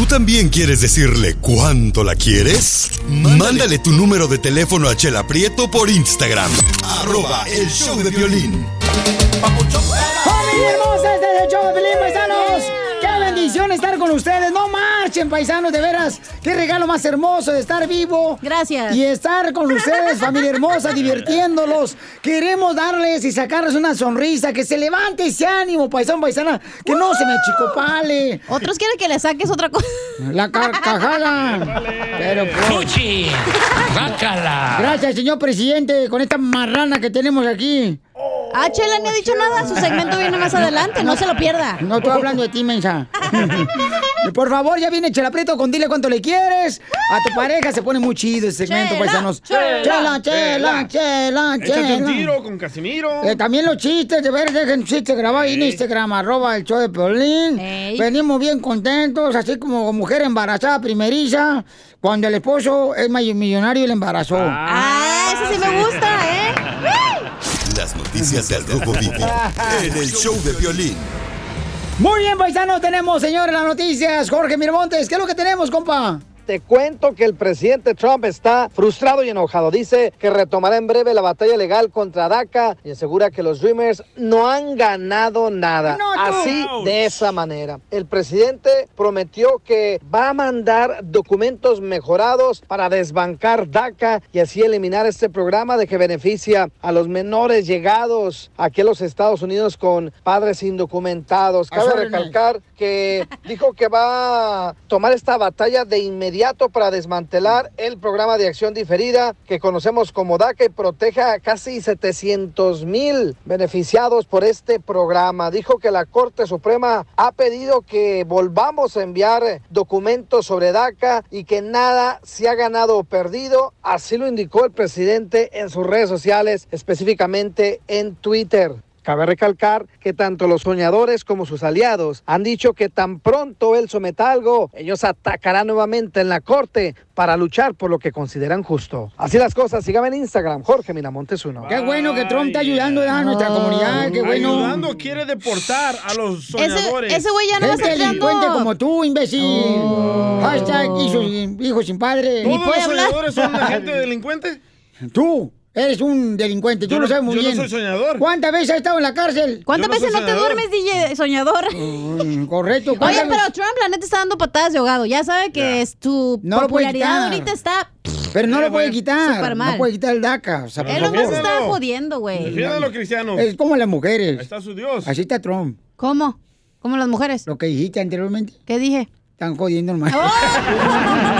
¿Tú también quieres decirle cuánto la quieres? Mándale, tu número de teléfono a Chela Prieto por Instagram. Arroba el show de violín. ¡Familia hermosa! Estar con ustedes! ¡No marchen, paisanos! De veras, qué regalo más hermoso de estar vivo. Gracias. Y estar con ustedes, familia hermosa, divirtiéndolos. Queremos darles y sacarles una sonrisa, que se levante ese ánimo, paisano, paisana, que no se me achicopale. Otros quieren que le saques otra cosa. La carcajada. Pero pues... ¡Fuchi! ¡Bácala! Gracias, señor presidente, con esta marrana que tenemos aquí. Ah, Chela ni ha dicho nada. Su segmento viene más adelante. No se lo pierda. No estoy hablando de ti, mensa. Por favor, ya viene Chela Prieto con dile cuánto le quieres. A tu pareja se pone muy chido ese segmento, Chela, paisanos. chela, chela, chela, chela, Échate un tiro con Casimiro. Eh, también los chistes, de ver, dejen chistes grabados en Instagram, arroba el show de Piolín. Venimos bien contentos, así como mujer embarazada primeriza, cuando el esposo es millonario y le embarazó. Ah, ese sí me gusta, en el show de violín. Muy bien, paisanos, tenemos, señores, las noticias. Jorge Miramontes, ¿qué es lo que tenemos, compa? Te cuento que el presidente Trump está frustrado y enojado. Dice que retomará en breve la batalla legal contra DACA y asegura que los Dreamers no han ganado nada. Así, de esa manera. El presidente prometió que va a mandar documentos mejorados para desbancar DACA y así eliminar este programa de que beneficia a los menores llegados aquí a los Estados Unidos con padres indocumentados. Cabe recalcar que dijo que va a tomar esta batalla de inmediato para desmantelar el programa de acción diferida que conocemos como DACA y proteja a casi 700 mil beneficiados por este programa. Dijo que la Corte Suprema ha pedido que volvamos a enviar documentos sobre DACA y que nada se ha ganado o perdido. Así lo indicó el presidente en sus redes sociales, específicamente en Twitter. Cabe recalcar que tanto los soñadores como sus aliados han dicho que tan pronto él someta algo, ellos atacarán nuevamente en la corte para luchar por lo que consideran justo. Así las cosas, síganme en Instagram, Jorge Miramontes uno. Qué bueno que Trump está ayudando a nuestra comunidad, qué bueno. Ayudando quiere deportar a los soñadores. ese güey ya no va a Gente delincuente como tú, imbécil. Hashtag hijo, hijo sin padre. ¿Todos los soñadores son la gente delincuente? Tú eres un delincuente, tú Yo lo sabes muy yo no bien. soy soñador. ¿Cuántas veces has estado en la cárcel? ¿Cuántas veces no te duermes, DJ soñador? Mm, correcto. Oye, ¿cuántas pero Trump, la neta, está dando patadas de ahogado. Ya sabe que es tu No lo puede popularidad quitar. ahorita está Pero no lo puede quitar. No puede quitar el DACA. O sea, por Él nomás favor. está jodiendo, güey. Es como las mujeres. Ahí está su Dios. Así está Trump. ¿Cómo? ¿Cómo las mujeres? Lo que dijiste anteriormente. ¿Qué dije? Están jodiendo hermano.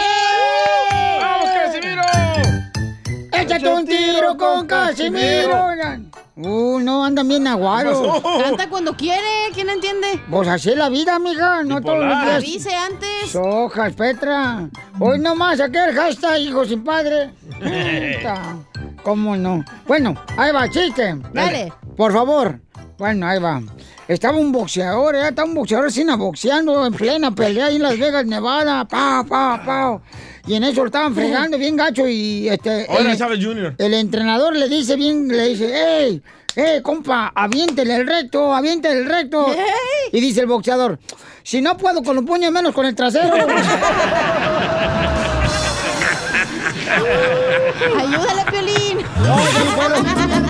¡Échate un tiro con Casimiro! Uh, no, andan bien aguados. Canta cuando quiere, ¿quién entiende? Pues así es la vida, amiga, no todos los días. Avise antes. Sojas, Petra. Hoy nomás aquel hashtag, hijo sin padre. ¿Cómo no? Bueno, ahí va, chiste. Dale. Por favor. Bueno, ahí va. Estaba un boxeador, ¿eh? Estaba un boxeador sin boxeando en plena pelea ahí en Las Vegas, Nevada. Pa, pa, pa. Y en eso lo estaban fregando bien gacho y este. El- Jr. el entrenador le dice bien, le dice, ¡Ey! ¡Ey, compa! ¡Aviéntele el recto! ¡Aviéntele el recto! Y dice el boxeador, si no puedo con los puños, menos con el trasero. Ayúdale, Piolín. Esa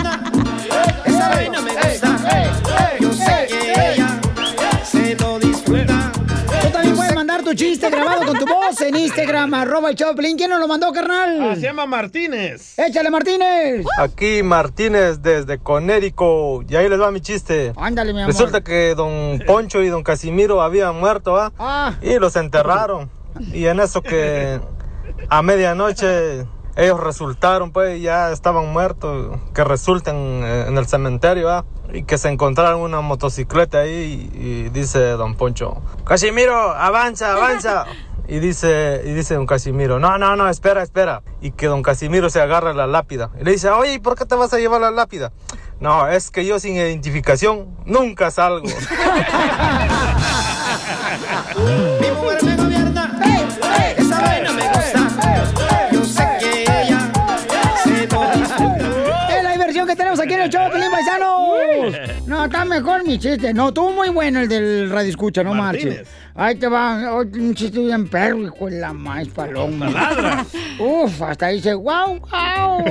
tu chiste grabado con tu voz en Instagram, arroba el Choplin. ¿Quién nos lo mandó, carnal? Ah, se llama Martínez. ¡Échale, Martínez! Aquí Martínez desde Conérico. Y ahí les va mi chiste. Ándale, mi amor. Resulta que don Poncho y don Casimiro habían muerto, ¿ah? Ah. Y los enterraron. Y en eso que a medianoche ellos resultaron, pues ya estaban muertos, que resultan eh, en el cementerio, ¿ah? Y que se encontraron una motocicleta ahí y, y dice don Poncho, Casimiro, avanza, avanza. Y dice, y dice don Casimiro, no, no, no, espera, espera. Y que don Casimiro se agarra la lápida. Y le dice, oye, ¿y por qué te vas a llevar la lápida? No, es que yo sin identificación nunca salgo. mejor mi chiste. No, estuvo muy bueno el del radio escucha, no marches. Ahí te va, oh, un chiste bien perro, hijo de la maíz paloma. Ladra. Uf, hasta dice, wow, wow.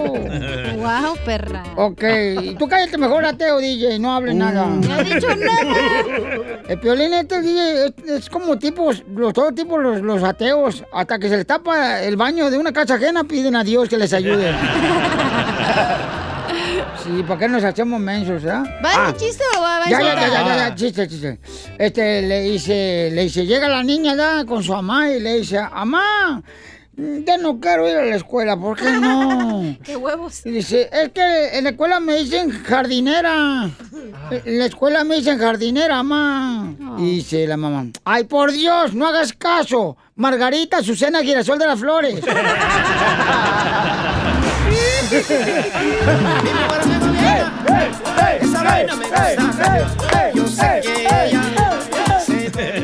Wow, perra. Ok, y tú cállate mejor, ateo, DJ, no hables nada. No he dicho nada. El piolín este, DJ, es, es como tipos, los, todo tipo los, los ateos, hasta que se les tapa el baño de una casa ajena, piden a Dios que les ayude. Sí, ¿para qué nos hacemos mensos, ah? ¿Va el chiste o va, va Ya, el ya, ya, chiste? ya, ya, ya, chiste, chiste. Este, le dice, le dice, llega la niña ¿da? con su mamá y le dice, mamá, ya no quiero ir a la escuela, ¿por qué no? ¡Qué huevos! Y dice, es que en la escuela me dicen jardinera. En la escuela me dicen jardinera, mamá. Y dice la mamá, ay, por Dios, no hagas caso. Margarita, Susana, Girasol de las Flores.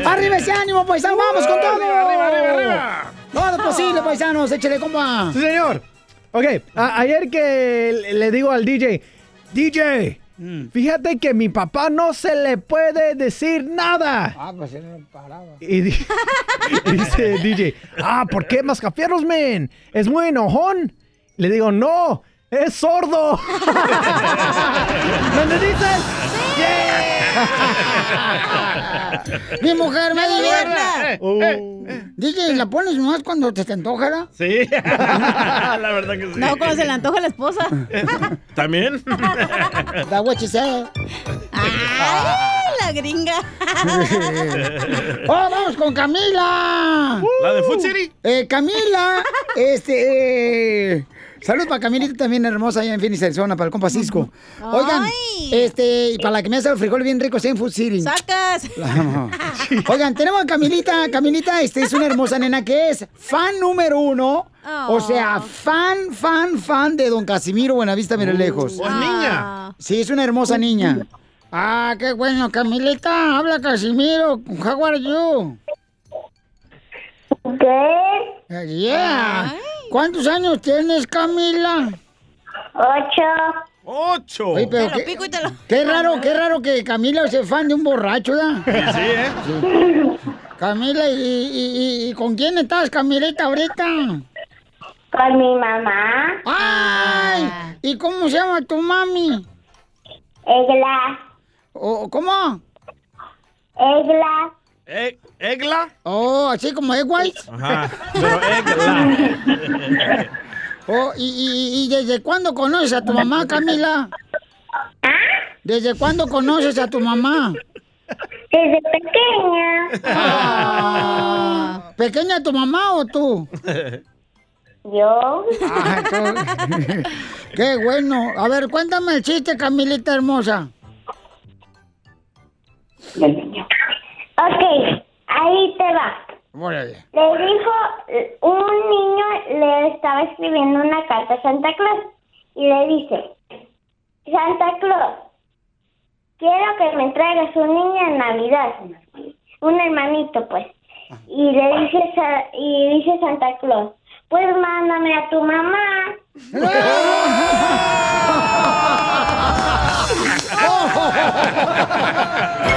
¡Arriba ese ánimo, paisano! ¡Vamos con todo! Arriba, arriba, arriba. Todo posible, paisanos. Échale, compa. Sí, señor. Ok, a- ayer que le- digo al DJ, DJ, Mm. fíjate que mi papá no se le puede decir nada. Ah, pues se me paraba. Y di- y dice DJ, ah, ¿por qué mascafierros, men? ¿Es muy enojón? Le digo, no, es sordo. ¿Dónde dices? Mi mujer me divierta. eh, DJ, ¿la pones más cuando te, te antoja, ¿verdad? Sí, la verdad que sí. No, cuando se le antoja a la esposa. ¿También? Da what. ¡Ay, la gringa! ¡Oh, vamos con Camila! ¿La de Food City? Eh, Camila, este... eh, Salud para Camilita también hermosa allá en Phoenix, Arizona, para el compa Cisco. Oigan, Ay. este, y para la que me hace el frijol bien rico, en Food City. ¡Sacas! Oigan, tenemos a Camilita. Camilita, este es una hermosa nena que es fan número uno. O Oh. sea, fan, fan, fan de don Casimiro Buenavista, mira lejos. ¿O es niña? Sí, es una hermosa niña. Ah, qué bueno, Camilita. Habla Casimiro. How are you? ¿Qué? Yeah. ¿Cuántos años tienes, Camila? Ocho. ¡Ocho! Oye, pero Te lo qué, pico y te lo... qué raro, qué raro que Camila sea fan de un borracho, ¿ya? Sí, sí, ¿eh? Camila, ¿y, y- y- y con quién estás, Camilita, ahorita? Con mi mamá. ¡Ay! ¿Y cómo se llama tu mami? Egla. ¿O cómo? Egla. E- ¿Egla? Oh, así como Egg White. Ajá, pero Egla. Oh, y, y- y desde cuándo conoces a tu mamá, Camila? ¿Desde cuándo conoces a tu mamá? Desde pequeña. Ah, ¿Pequeña tu mamá o tú? Yo. Ah, Qué bueno. A ver, cuéntame el chiste, Camilita hermosa. Ok, ahí te va. Órale. Le dijo, un niño le estaba escribiendo una carta a Santa Claus y le dice, Santa Claus, quiero que me traigas un niño en Navidad, un hermanito pues. Y le dice, y dice Santa Claus, pues mándame a tu mamá.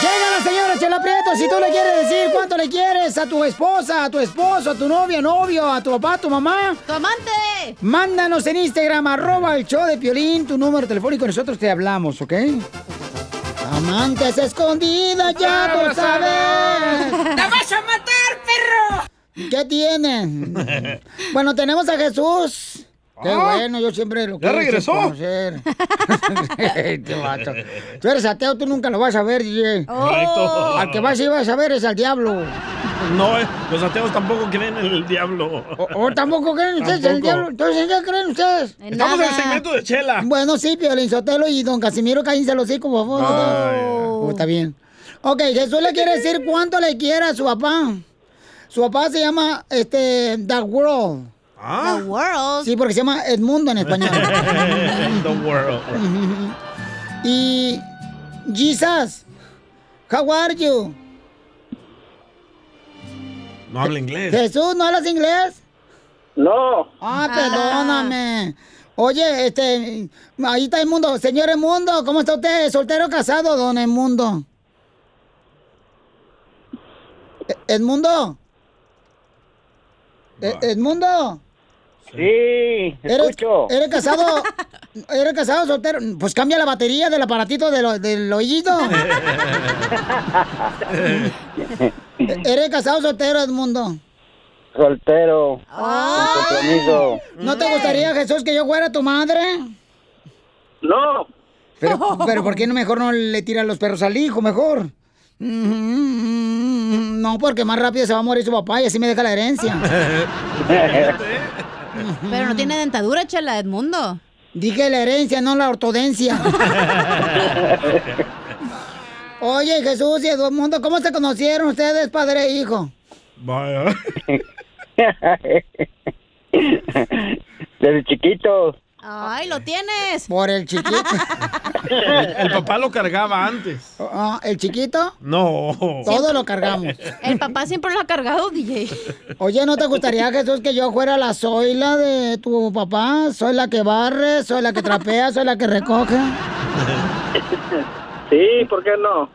Llega la señora Chela Prieto. Si tú le quieres decir cuánto le quieres a tu esposa, a tu esposo, a tu novia, novio, a tu papá, a tu mamá. ¡Tu amante! Mándanos en Instagram, arroba el show de Piolín, tu número telefónico, nosotros te hablamos, ¿ok? Amantes escondidas, ya tú sabes. ¡Te vas a matar, perro! ¿Qué tienen? Bueno, tenemos a Jesús. Qué Ah. bueno, yo siempre lo ¿Ya quiero regresó? conocer. Qué vato. Tú eres ateo, tú nunca lo vas a ver, DJ. Correcto. Al que vas y vas a ver es al diablo. No, eh, los ateos tampoco creen en el diablo. ¿O tampoco creen ustedes en el diablo? Entonces, ¿en qué creen ustedes? Estamos en el segmento de Chela. Bueno, sí, Piolín Sotelo y don Casimiro, cállense los hocico, por favor. Oh, está bien. Ok, Jesús le quiere decir cuánto le quiere a su papá. Su papá se llama, este, The World. The World. Sí, porque se llama Edmundo en español. The world. y Jesus, how are you? No habla inglés. Jesús, ¿no hablas inglés? No. Ah, perdóname. Oye, este, ahí está Edmundo. Señor Edmundo, ¿cómo está usted? ¿Soltero o casado, don Edmundo? E- ¿Edmundo? E- ¿Edmundo? Sí, ¿Eres, escucho. ¿Eres casado? ¿Eres casado soltero? Pues cambia la batería del aparatito de lo- del oído. ¿Eres casado soltero, Edmundo? Soltero. Ah. Compromiso. ¿No te gustaría, Jesús, que yo fuera tu madre? No. Pero, pero ¿por qué no mejor no le tiran los perros al hijo, mejor? No, porque más rápido se va a morir su papá y así me deja la herencia. Pero no tiene dentadura, chela, Edmundo. Dije la herencia, no la ortodencia. Oye, Jesús y Edmundo, ¿cómo se conocieron ustedes, padre e hijo? Vaya. Desde chiquito. Ay, lo tienes. Por el chiquito. El, el papá lo cargaba antes. Ah, ¿El chiquito? No. Todo lo cargamos. El papá siempre lo ha cargado, DJ. Oye, ¿no te gustaría, Jesús, que yo fuera la Zoila de tu papá? Soy la que barre, soy la que trapea, soy la que recoge. Sí, ¿por qué no?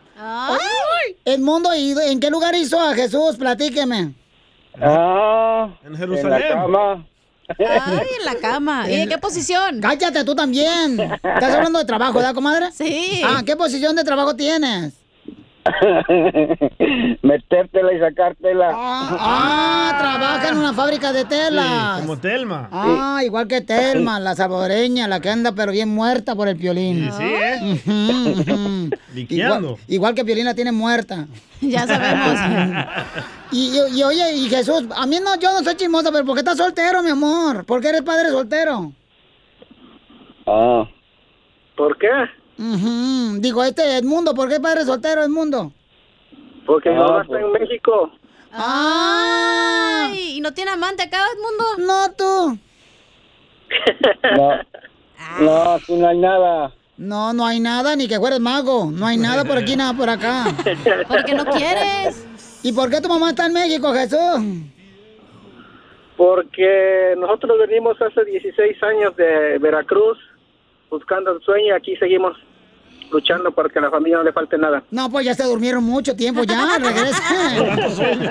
Edmundo, ¿y en qué lugar hizo a Jesús? Platíqueme. Ah, en Jerusalén. En la cama. Ay, en la cama. ¿Y en qué posición? Cállate tú también. Estás hablando de trabajo, ¿verdad, comadre? Sí. Ah, ¿qué posición de trabajo tienes? Metértela y sacártela. Ah, trabaja en una fábrica de telas. Como Telma. Ah, igual que Telma, la salvadoreña, la que anda pero bien muerta por el piolín. Sí, ¿eh? Ujú, ujú. Liqueando. Igual, igual que Piolín la tiene muerta. Ya sabemos. Y, y- y, oye, y Jesús, a mí no, yo no soy chismosa, pero ¿por qué estás soltero, mi amor? ¿Por qué eres padre soltero? Ah. ¿Por qué? Ujú. Digo, este Edmundo, ¿por qué padre soltero, Edmundo? Porque mi Ah, mamá está en México. Ay, ¿y no tiene amante acá, Edmundo? No, tú. No. No, aquí no hay nada. No, no hay nada, ni que fueres mago. No hay nada por aquí, nada por acá. ¿Por qué no quieres? ¿Y por qué tu mamá está en México, Jesús? Porque nosotros venimos hace 16 años de Veracruz buscando el sueño y aquí seguimos luchando para que a la familia no le falte nada. No, pues ya se durmieron mucho tiempo, ya, regresen.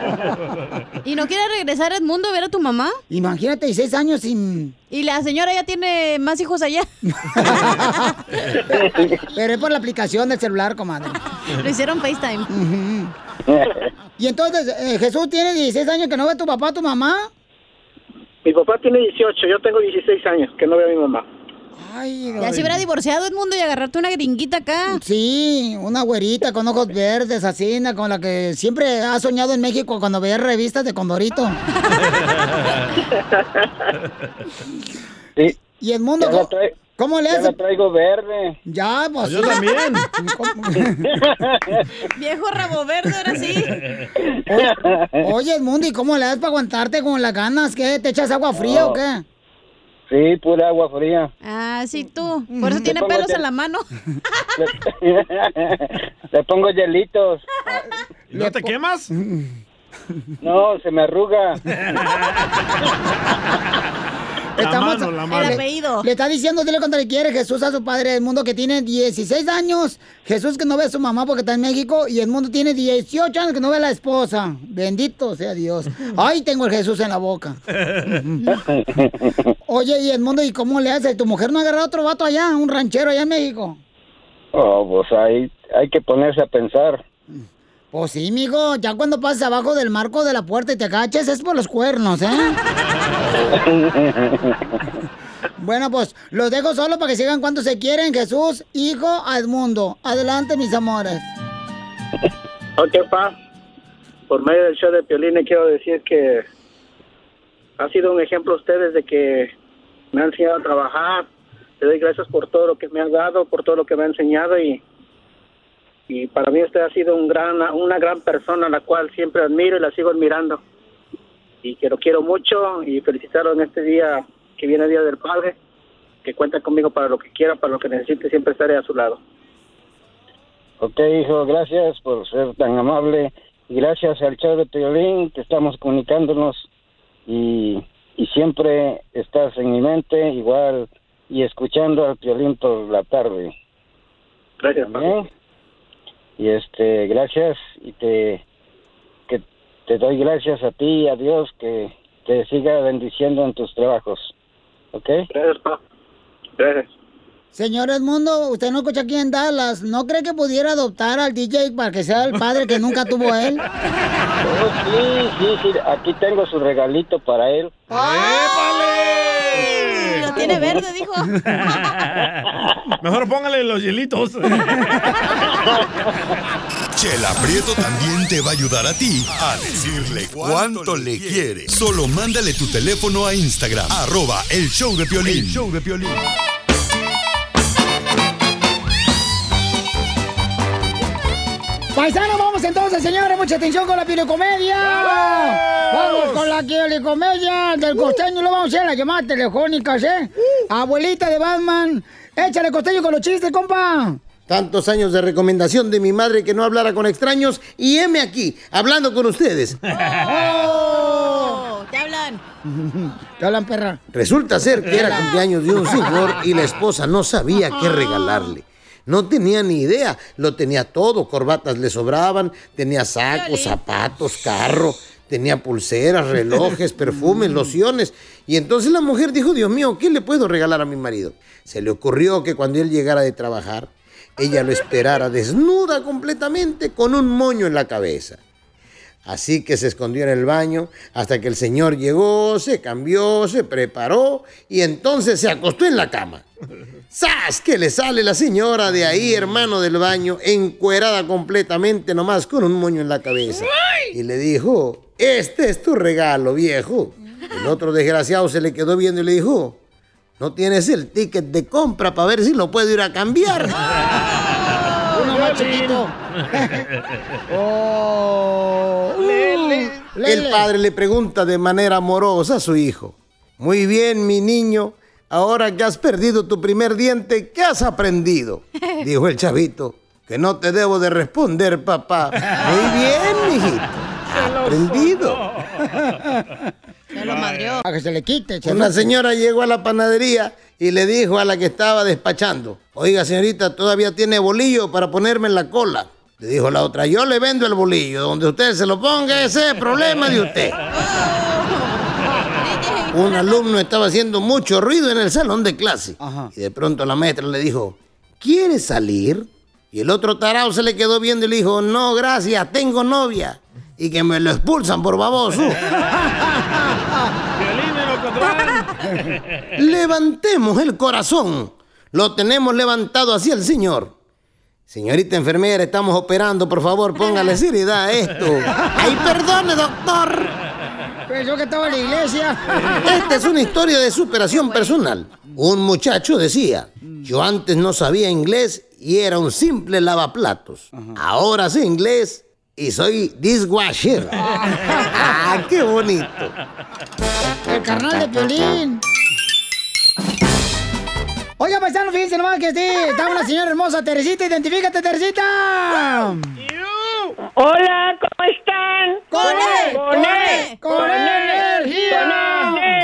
¿Y no quieres regresar, Edmundo, a ver a tu mamá? Imagínate, 16 años sin... Y la señora ya tiene más hijos allá. Pero es por la aplicación del celular, comadre. Lo hicieron FaceTime. Y entonces, eh, Jesús tiene 16 años que no ve a tu papá, tu mamá. Mi papá tiene 18, yo tengo 16 años que no veo a mi mamá. Ay, Ya se hubiera divorciado, Edmundo, y agarrarte una gringuita acá. Sí, una güerita con ojos verdes, así, na, con la que siempre ha soñado en México cuando veía revistas de Condorito. Sí. Y Edmundo, Ya ¿cómo, cómo le Ya hace? la traigo verde. Ya, pues Yo también. Viejo rabo verde, ahora sí. Oye, oye, Edmundo, ¿y cómo le das para aguantarte con las ganas? ¿Qué? ¿Te echas agua fría o qué? Sí, pura agua fría. Ah, sí, tú. Por eso tiene pongo pelos en la mano. Le, le pongo hielitos. ¿Y ¿No te quemas? No, se me arruga. mano, la mano. El apellido. Le está diciendo, dile cuando le quiere Jesús a su padre Edmundo que tiene 16 años. Jesús que no ve a su mamá porque está en México y Edmundo tiene 18 años que no ve a la esposa. Bendito sea Dios. Ay, tengo el Jesús en la boca. Oye, y Edmundo, ¿y cómo le hace? ¿Tu mujer no ha agarrado otro vato allá, un ranchero allá en México? Oh, pues ahí hay que ponerse a pensar. Pues sí, mijo, ya cuando pasas abajo del marco de la puerta y te caches es por los cuernos, ¿eh? Bueno, pues los dejo solo para que sigan cuando se quieren. Jesús, hijo, Edmundo. Adelante, mis amores. Ok, pa. Por medio del show de Piolín quiero decir que ha sido un ejemplo ustedes de que me han enseñado a trabajar. Le doy gracias por todo lo que me ha dado, por todo lo que me ha enseñado y, y para mí usted ha sido un gran, una gran persona, la cual siempre admiro y la sigo admirando. Y que lo quiero mucho y felicitarlo en este día que viene el Día del Padre, que cuenta conmigo para lo que quiera, para lo que necesite, siempre estaré a su lado. Ok, hijo, gracias por ser tan amable. Y gracias al show de Piolín que estamos comunicándonos y, y siempre estás en mi mente, igual, y escuchando al Piolín por la tarde. Gracias. Y este, gracias y te te doy gracias a ti y a Dios que te siga bendiciendo en tus trabajos. ¿Ok? Gracias, pa. Gracias. Señor Edmundo, usted no escucha aquí en Dallas. ¿No cree que pudiera adoptar al DJ para que sea el padre que nunca tuvo él? Oh, sí, sí, sí, aquí tengo su regalito para él. Lo tiene verde, dijo. Mejor póngale los hielitos. Chela Prieto también te va a ayudar a ti a decirle cuánto le quiere. Solo mándale tu teléfono a Instagram, arroba el show de Piolín. El show de Piolín. Paisano, vamos entonces, señores. Mucha atención con la piolicomedia. Vamos con la piolicomedia del costeño. Lo vamos a hacer las llamadas telefónicas, ¿eh? Abuelita de Batman. Échale costeño con los chistes, compa. Tantos años de recomendación de mi madre que no hablara con extraños y heme aquí, hablando con ustedes. Oh, te hablan. Te hablan, perra. Resulta ser que era cumpleaños de un señor y la esposa no sabía qué regalarle. No tenía ni idea, lo tenía todo, corbatas le sobraban, tenía sacos, zapatos, carro, tenía pulseras, relojes, perfumes, lociones. Y entonces la mujer dijo, Dios mío, ¿qué le puedo regalar a mi marido? Se le ocurrió que cuando él llegara de trabajar, ella lo esperara desnuda completamente con un moño en la cabeza. Así que se escondió en el baño hasta que el señor llegó, se cambió, se preparó y entonces se acostó en la cama. ¡Sas! Que le sale la señora de ahí, hermano del baño, encuerada completamente nomás con un moño en la cabeza. Y le dijo, este es tu regalo, viejo. El otro desgraciado se le quedó viendo y le dijo, no tienes el ticket de compra para ver si lo puedo ir a cambiar. Uno más chiquito. Oh. El padre le pregunta de manera amorosa a su hijo, muy bien, mi niño, ahora que has perdido tu primer diente, ¿qué has aprendido? Dijo el chavito, que no te debo de responder, papá. Muy bien, mijito. Aprendido. Se lo madrió. A que se le quite. Una señora llegó a la panadería y le dijo a la que estaba despachando, oiga señorita, ¿todavía tiene bolillo para ponerme en la cola? Le dijo la otra, yo le vendo el bolillo, donde usted se lo ponga, ese es el problema de usted. Un alumno estaba haciendo mucho ruido en el salón de clase. Y de pronto la maestra le dijo, ¿quieres salir? Y el otro tarao se le quedó viendo y le dijo, no, gracias, tengo novia. Y que me lo expulsan por baboso. Levantemos el corazón. Lo tenemos levantado hacia el Señor. Señorita enfermera, estamos operando, por favor, póngale seriedad a esto. ¡Ay, perdone, doctor! Pensó que estaba en la iglesia. Esta es una historia de superación personal. Un muchacho decía, yo antes no sabía inglés y era un simple lavaplatos. Ahora sé inglés y soy dishwasher. ¡Ah, qué bonito! El carnal de Piolín. Oiga, paisano, fíjense nomás que sí, está una señora hermosa, Teresita, identifícate, Teresita. Hola, ¿cómo están? ¡Con él! ¡Con él! ¡Con energía! ¡Con energía!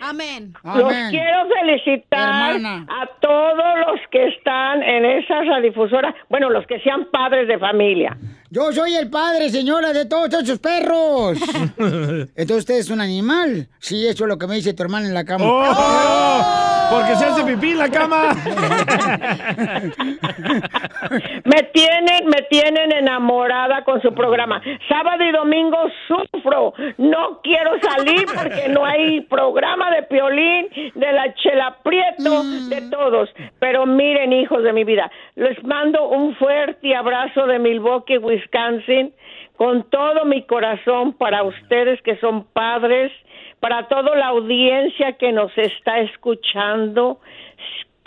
Amén. Los Amén. quiero felicitar Hermana. a todos los que están en esa radiofusora, bueno, los que sean padres de familia. Yo soy el padre, señora, de todos esos perros. Entonces usted es un animal. Sí, eso es lo que me dice tu hermana en la cama. ¡Oh! Porque se hace pipí en la cama. Me tienen, me tienen enamorada con su programa. Sábado y domingo sufro. No quiero salir porque no hay programa de Piolín, de la Chela De todos. Pero miren, hijos de mi vida, les mando un fuerte abrazo de Milwaukee, Wisconsin, con todo mi corazón para ustedes que son padres, para toda la audiencia que nos está escuchando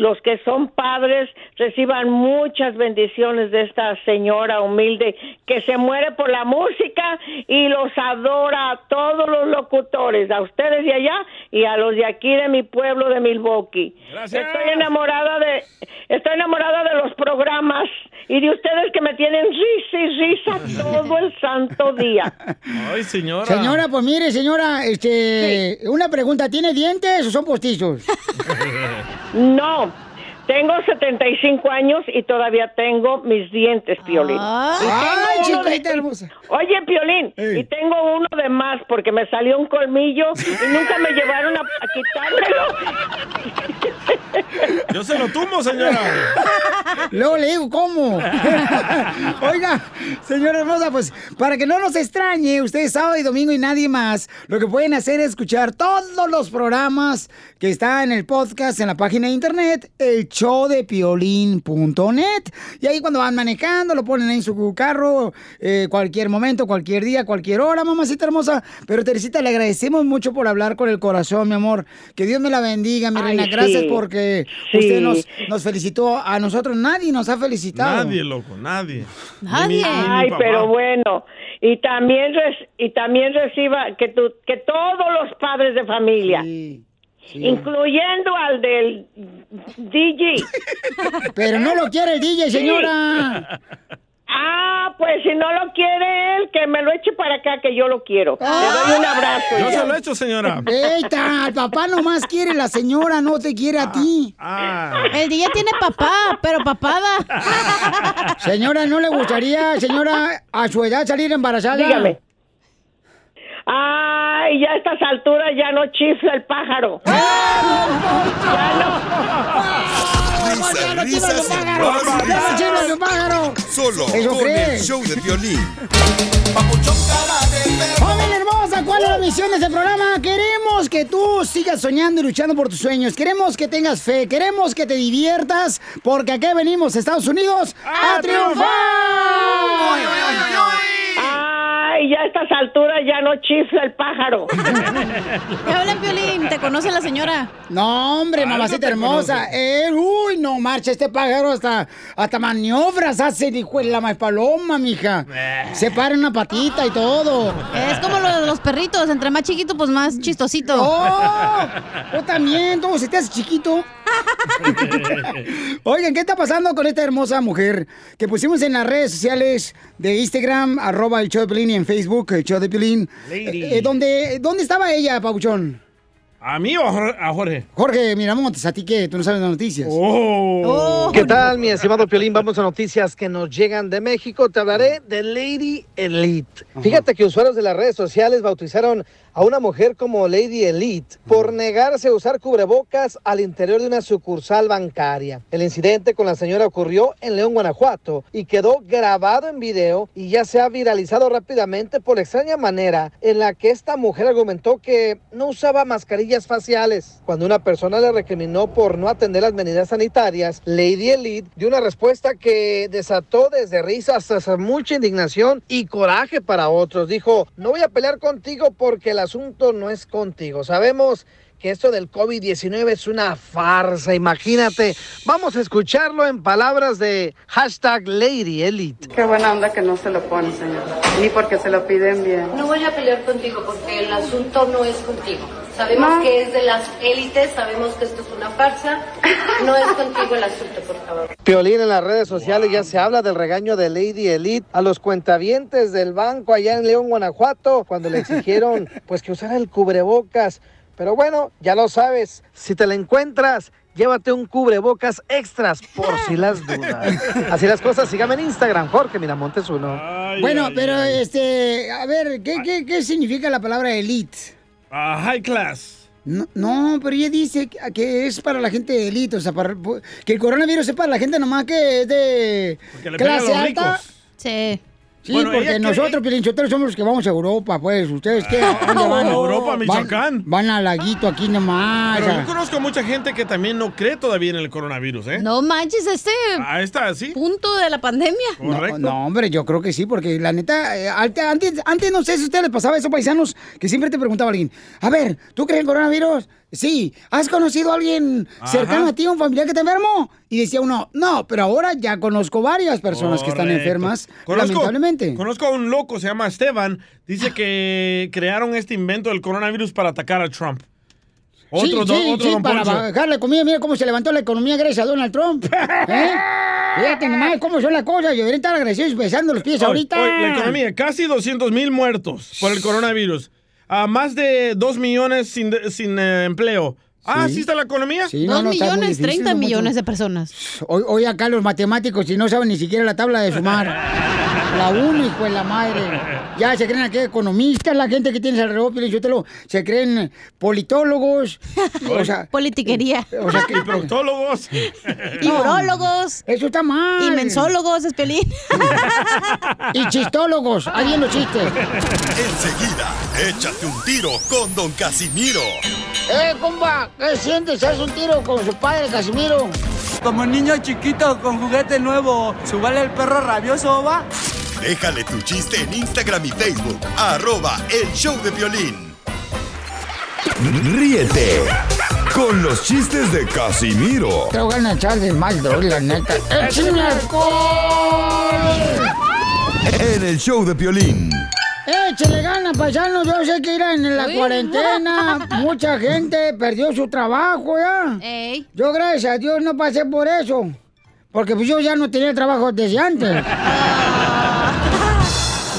los que son padres reciban muchas bendiciones de esta señora humilde que se muere por la música y los adora a todos los locutores, a ustedes de allá y a los de aquí de mi pueblo de Milwaukee. Gracias. Estoy enamorada de estoy enamorada de los programas y de ustedes que me tienen risa y risa todo el santo día. Ay, señora. Señora, pues mire, señora, este, una pregunta, ¿tiene dientes o son postizos? No, tengo 75 años y todavía tengo mis dientes, Piolín. Ay, Y tengo uno de- chiquita hermosa. Oye, Piolín, Ey. y tengo uno de más porque me salió un colmillo y nunca me llevaron a, a quitármelo. Yo se lo tumbo, señora. Luego le digo, ¿cómo? Oiga, señora hermosa, pues para que no nos extrañe, ustedes sábado y domingo y nadie más, lo que pueden hacer es escuchar todos los programas que están en el podcast en la página de internet, el showdepiolín.net. Y ahí cuando van manejando, lo ponen ahí en su carro, eh, cualquier momento, cualquier día, cualquier hora, mamacita hermosa. Pero Teresita, le agradecemos mucho por hablar con el corazón, mi amor. Que Dios me la bendiga, mi Ay, reina. Gracias sí. porque Sí. usted nos, nos felicitó a nosotros. Nadie nos ha felicitado. Nadie, loco, nadie. Nadie. Ni mi- ni mi Ay, pero bueno, y también y también reciba que tu, que todos los padres de familia, incluyendo al del DJ. Pero no lo quiere el DJ, señora. Ah, pues si no lo quiere él, que me lo eche para acá, que yo lo quiero. Le doy un abrazo. Yo ya. se lo he hecho, señora. Eita, el papá nomás quiere la señora, no te quiere a ti. Ah. El DJ tiene papá, pero papada. Señora, ¿no le gustaría, señora, a su edad salir embarazada? Dígame. Ay, ya a estas alturas ya no chifla el pájaro. ¡Ya no risas. su pájaro! Solo con el show de violín. ¡Familia hermosa! ¿Cuál es la misión de este programa? Queremos que tú sigas soñando y luchando por tus sueños. Queremos que tengas fe. Queremos que te diviertas. Porque aquí venimos, Estados Unidos, a, triunfar. Ay, ya a estas alturas ya no chifla el pájaro. Te hablan, Piolín, te conoce la señora. No, hombre, Algo mamacita te hermosa. Eh, uy, no marcha, este pájaro hasta, hasta maniobras hace, dijo la más paloma, mija. Se para una patita y todo. Es como lo de los perritos, entre más chiquito, pues más chistosito. ¡Oh! Tú también, tú se te hace chiquito. Oigan, ¿qué está pasando con esta hermosa mujer que pusimos en las redes sociales de Instagram, arroba el show de Pelín y en Facebook, el show de Pelín? Eh, eh, ¿dónde, ¿Dónde estaba ella, Pabuchón? ¿A mí o a Jor- a Jorge? Jorge Miramontes, a ti que tú no sabes las noticias. Oh. ¿Qué tal, mi estimado Piolín? Vamos a noticias que nos llegan de México. Te hablaré de Lady Elite. Fíjate que usuarios de las redes sociales bautizaron a una mujer como Lady Elite por negarse a usar cubrebocas al interior de una sucursal bancaria. El incidente con la señora ocurrió en León, Guanajuato y quedó grabado en video y ya se ha viralizado rápidamente por la extraña manera en la que esta mujer argumentó que no usaba mascarillas faciales. Cuando una persona le recriminó por no atender las medidas sanitarias, Lady Elite dio una respuesta que desató desde risas hasta mucha indignación y coraje para otros. Dijo, no voy a pelear contigo porque el asunto no es contigo. Sabemos que esto del COVID-19 es una farsa, imagínate. Vamos a escucharlo en palabras de hashtag Lady Elite. Qué buena onda que no se lo pone, señor. Ni porque se lo piden bien. No voy a pelear contigo porque el asunto no es contigo. Sabemos No. que es de las élites, sabemos que esto es una farsa. No es contigo el asunto, por favor. Piolín en las redes sociales ya se habla del regaño de Lady Elite a los cuentavientes del banco allá en León, Guanajuato, cuando le exigieron pues que usara el cubrebocas. Pero bueno, ya lo sabes, si te la encuentras, llévate un cubrebocas extras por si las dudas. Así las cosas, sígame en Instagram, Jorge Miramontes uno. Bueno, pero este, a ver, ¿qué, qué, qué significa la palabra elite? Ah, high class. No, no, pero ella dice que- es para la gente de élite, o sea, para- que el coronavirus es para la gente nomás que es de Porque le pega a clase los alta. ricos. Sí. Sí, Bueno, porque nosotros, Pilinchoteros, somos los que vamos a Europa, pues. ¿Ustedes qué? ¿A dónde van? Europa, Van- Michoacán. Van, al laguito aquí nomás. Pero a- yo conozco mucha gente que también no cree todavía en el coronavirus, ¿eh? No manches, este Ahí está, sí. punto de la pandemia. No, no, hombre, yo creo que sí, porque la neta, eh, ante- antes, antes no sé si a ustedes les pasaba eso, paisanos, que siempre te preguntaba alguien, a ver, ¿tú crees en coronavirus? Sí. ¿Has conocido a alguien cercano a ti, un familiar que te enfermo? Y decía uno, no, pero ahora ya conozco varias personas que están enfermas, Conozco- lamentablemente. Conozco a un loco, se llama Esteban. Dice que crearon este invento del coronavirus para atacar a Trump. Otro, sí, sí, otro sí, don para Poncho. bajar la comida. Mira cómo se levantó la economía gracias a Donald Trump. ¿Eh? Fíjate nomás cómo son las cosas. Yo debería estar agradecidos besando los pies Hoy- ahorita. hoy, la economía, casi 200 mil muertos por el coronavirus. A más de 2 millones sin, sin eh, empleo. Ah, ¿sí está la economía? Sí, no, Dos no, muy millones, difícil, 30 don Poncho. millones de personas. Hoy, hoy acá los matemáticos y no saben ni siquiera la tabla de sumar. La uno, hijo de la madre. Ya se creen aquí economistas, la gente que tiene alrededor, Piolín Sotelo, se creen politólogos. O sea, Politiquería. o sea, que, Y proctólogos. Y urólogos. Eso está mal. Y mensólogos, es pelín. Y chistólogos, ahí vienen los chistes. Enseguida, échate un tiro con Don Casimiro. ¡Eh, compa! ¿Qué sientes? ¿Haz un tiro con su padre, Casimiro? Como niño chiquito con juguete nuevo, ¿subale el perro rabioso, va? Déjale tu chiste en Instagram y Facebook, arroba el show de violín. Ríete con los chistes de Casimiro Te voy a echar de mal, droga, la neta. ¡Échame alcohol! en el show de violín. Échale ganas, paisanos. Yo sé que irán en la Uy. cuarentena. Mucha gente perdió su trabajo ya. Ey. Yo, gracias a Dios, no pasé por eso. Porque pues yo ya no tenía trabajo desde antes.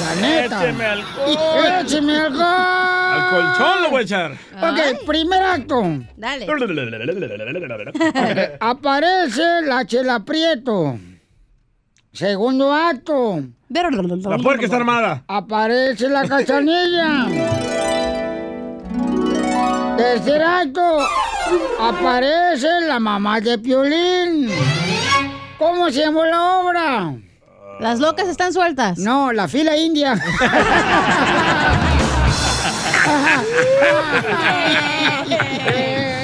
La neta. Écheme alcohol. Écheme alcohol. Al colchón lo voy a echar. Ok, primer acto. Dale. Aparece la chela Prieto. Segundo acto. La puerca está armada. Aparece la cachanilla. Tercer acto. Aparece la mamá de Piolín. ¿Cómo se llamó la obra? Las locas están sueltas. No, la fila india.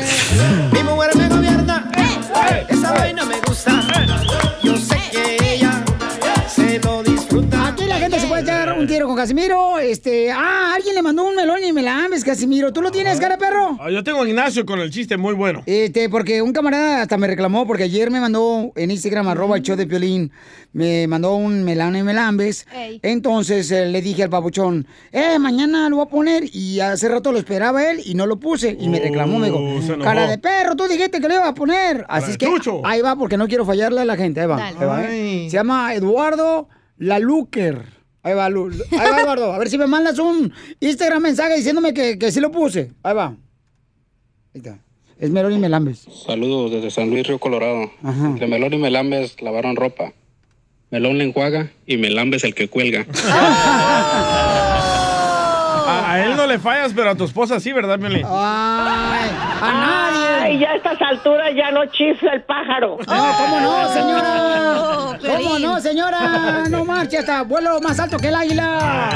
Casimiro. Este, ah, alguien le mandó un melón y me la ames, Casimiro. ¿Tú lo tienes, cara de perro? Ah, Yo tengo a Ignacio con el chiste muy bueno. Este, porque un camarada hasta me reclamó, porque ayer me mandó en Instagram, arroba el show de Piolín, me mandó un melano y melambes. Ey. Entonces eh, le dije al papuchón, eh, mañana lo voy a poner. Y hace rato lo esperaba él y no lo puse. Y me reclamó, me dijo, enojó. cara de perro, tú dijiste que lo iba a poner. Así es que Chucho. ahí va, porque no quiero fallarle a la gente. Ahí va. Dale. ahí va, ¿eh? Se llama Eduardo Laluker. Ahí va, Lu- ahí va, Eduardo. A ver si me mandas un Instagram mensaje diciéndome que, que sí lo puse. Ahí va. Ahí está. Es Melón y Melambes. Saludos desde San Luis Río Colorado. Ajá. De Melón y Melambes lavaron ropa. Melón le enjuaga y Melambes el que cuelga. A, a él no le fallas, pero a tu esposa sí, ¿verdad, Meli? Ay, a nadie. Ay, ya a estas alturas ya no chifla el pájaro. No, ¿cómo no, señora? Oh, ¿Cómo no, señora? No marche hasta vuelo más alto que el águila.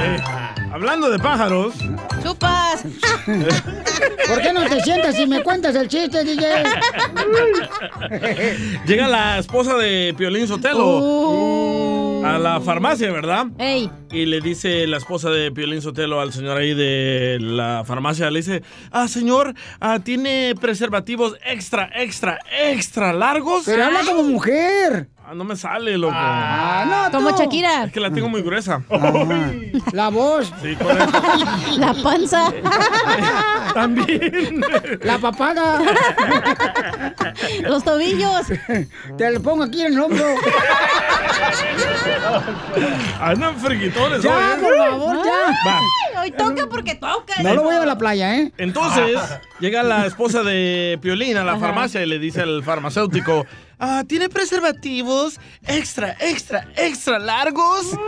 Hablando de pájaros, ¡Chupas! ¿Por qué no te sientas y me cuentas el chiste, DJ? llega la esposa de Piolín Sotelo Uh. a la farmacia, ¿verdad? ¡Ey! Y le dice la esposa de Piolín Sotelo al señor ahí de la farmacia, le dice, ah, señor, ah, ¿tiene preservativos extra, extra, extra largos? Pero habla como mujer. Ah, no me sale, loco. Ah, no, Como tú. Shakira. Es que la tengo muy gruesa. Ajá. La voz, Sí, correcto. La panza. También. la papada. Los tobillos. Te lo pongo aquí en el hombro. Andan Ya, hoy, ¿eh? por favor, ya. Va. Hoy toca porque toca. No lo voy a la playa, ¿eh? Entonces, llega la esposa de Piolín a la farmacia y le dice al farmacéutico, ah, ¿tiene preservativos extra, extra, extra largos?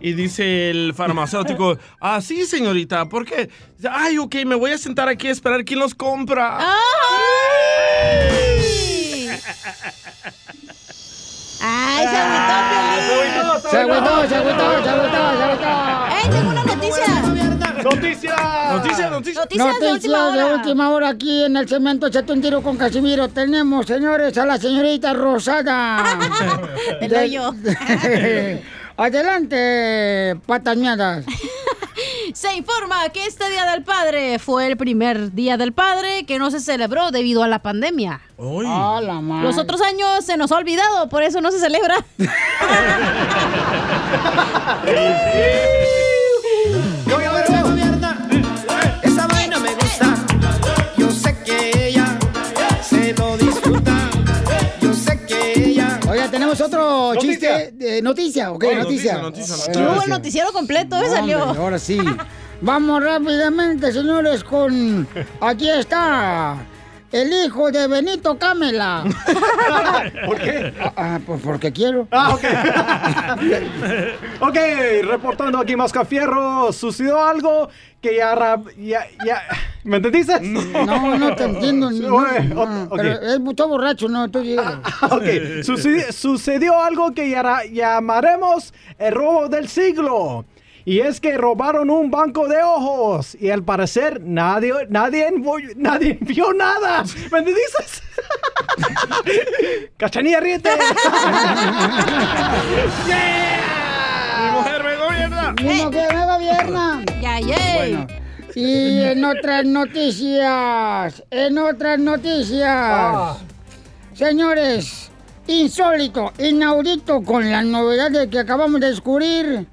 Y dice el farmacéutico, ah, sí, señorita, ¿por qué? Ay, ok, me voy a sentar aquí a esperar quién los compra. ¡Ay, se agüitó, Se agüitó, se agüitó, se agüitó, se agüitó. ¡Eh, tengo una noticia! ¡Noticias! ¡Noticias, noticias! Noticias de última hora. de última hora aquí en el cemento Echate un tiro con Casimiro. Tenemos, señores, a la señorita Rosada. Del hoyo. Adelante, patañadas. Se informa que este Día del Padre fue el primer Día del Padre que no se celebró debido a la pandemia. Ah, la madre. Los otros años se nos ha olvidado, por eso no se celebra. chiste de noticia, ¿ok? Oh, noticia. noticia, noticia, ahora Hubo el noticiero completo, ¿eh? Salió. Hombre, ahora sí. Vamos rápidamente, señores, con... Aquí está. El hijo de Benito Camela. ¿Por qué? Ah, ah, pues porque quiero. Ah, ok. ok, reportando aquí Mascafierro, sucedió algo que ya, ra- ya, ya... ¿Me entendiste? No, no te entiendo. No. Pero es está borracho, no, tú digas. Ok, sucedi- sucedió algo que ya- llamaremos el robo del siglo. Y es que robaron un banco de ojos. Y al parecer nadie, nadie, nadie vio nada. ¿Me entiendes? Cachanilla, ríete. ¡Mi mujer me gobierna! Mi mujer me gobierna. Ya, ya. Bueno, y en otras noticias, en otras noticias, Ah. señores, insólito, inaudito con la novedad de que acabamos de descubrir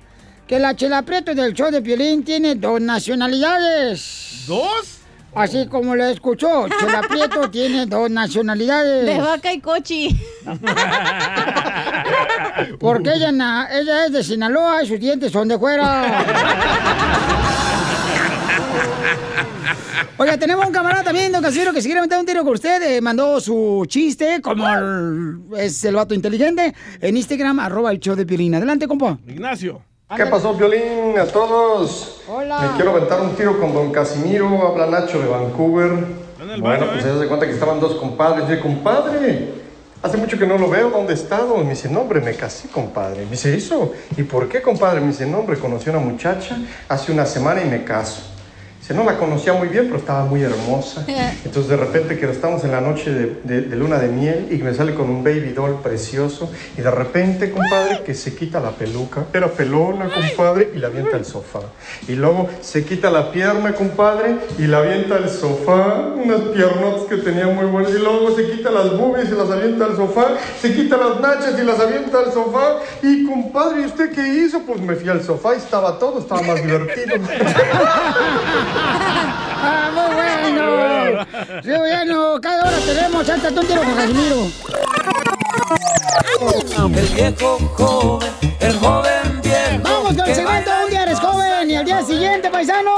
que la Chela Prieto del show de Piolín tiene dos nacionalidades. ¿Dos? Así como lo escuchó, Chela Prieto tiene dos nacionalidades. De vaca y cochi. Porque ella, na- ella es de Sinaloa y sus dientes son de fuera. Oiga, tenemos un camarada también, don Casimiro, que si quiere meter un tiro con usted, eh, mandó su chiste, como el- es el vato inteligente, en Instagram, arroba el show de Piolín. Adelante, compa. Ignacio. ¿Qué pasó, Violín? A todos. Hola. Me quiero aventar un tiro con don Casimiro. Habla Nacho de Vancouver. Bueno, baño, pues ¿eh? se hace cuenta que estaban dos compadres. Dice, compadre, hace mucho que no lo veo. ¿Dónde está? Me dice, no, hombre, me casé, compadre. Me dice, ¿eso? ¿Y por qué, compadre? Me dice, no, hombre, conocí a una muchacha hace una semana y me caso. Dice, no la conocía muy bien, pero estaba muy hermosa. Entonces, de repente, que estamos en la noche de, de- de luna de miel y me sale con un baby doll precioso. Y de repente, compadre, que se quita la peluca. Era pelona, compadre, y la avienta al sofá. Y luego se quita la pierna, compadre, y la avienta al sofá. Unas piernotas que tenía muy buenas. Y luego se quita las boobies y las avienta al sofá. Se quita las nachas y las avienta al sofá. Y, compadre, ¿y usted qué hizo? Pues me fui al sofá y estaba todo, estaba más divertido. ¡Ah, muy bueno! Sí, bueno, cada hora tenemos, échate un tiro con Casimiro. El viejo joven, el joven viejo. Vamos con el segmento Un día eres joven y al día siguiente, paisanos.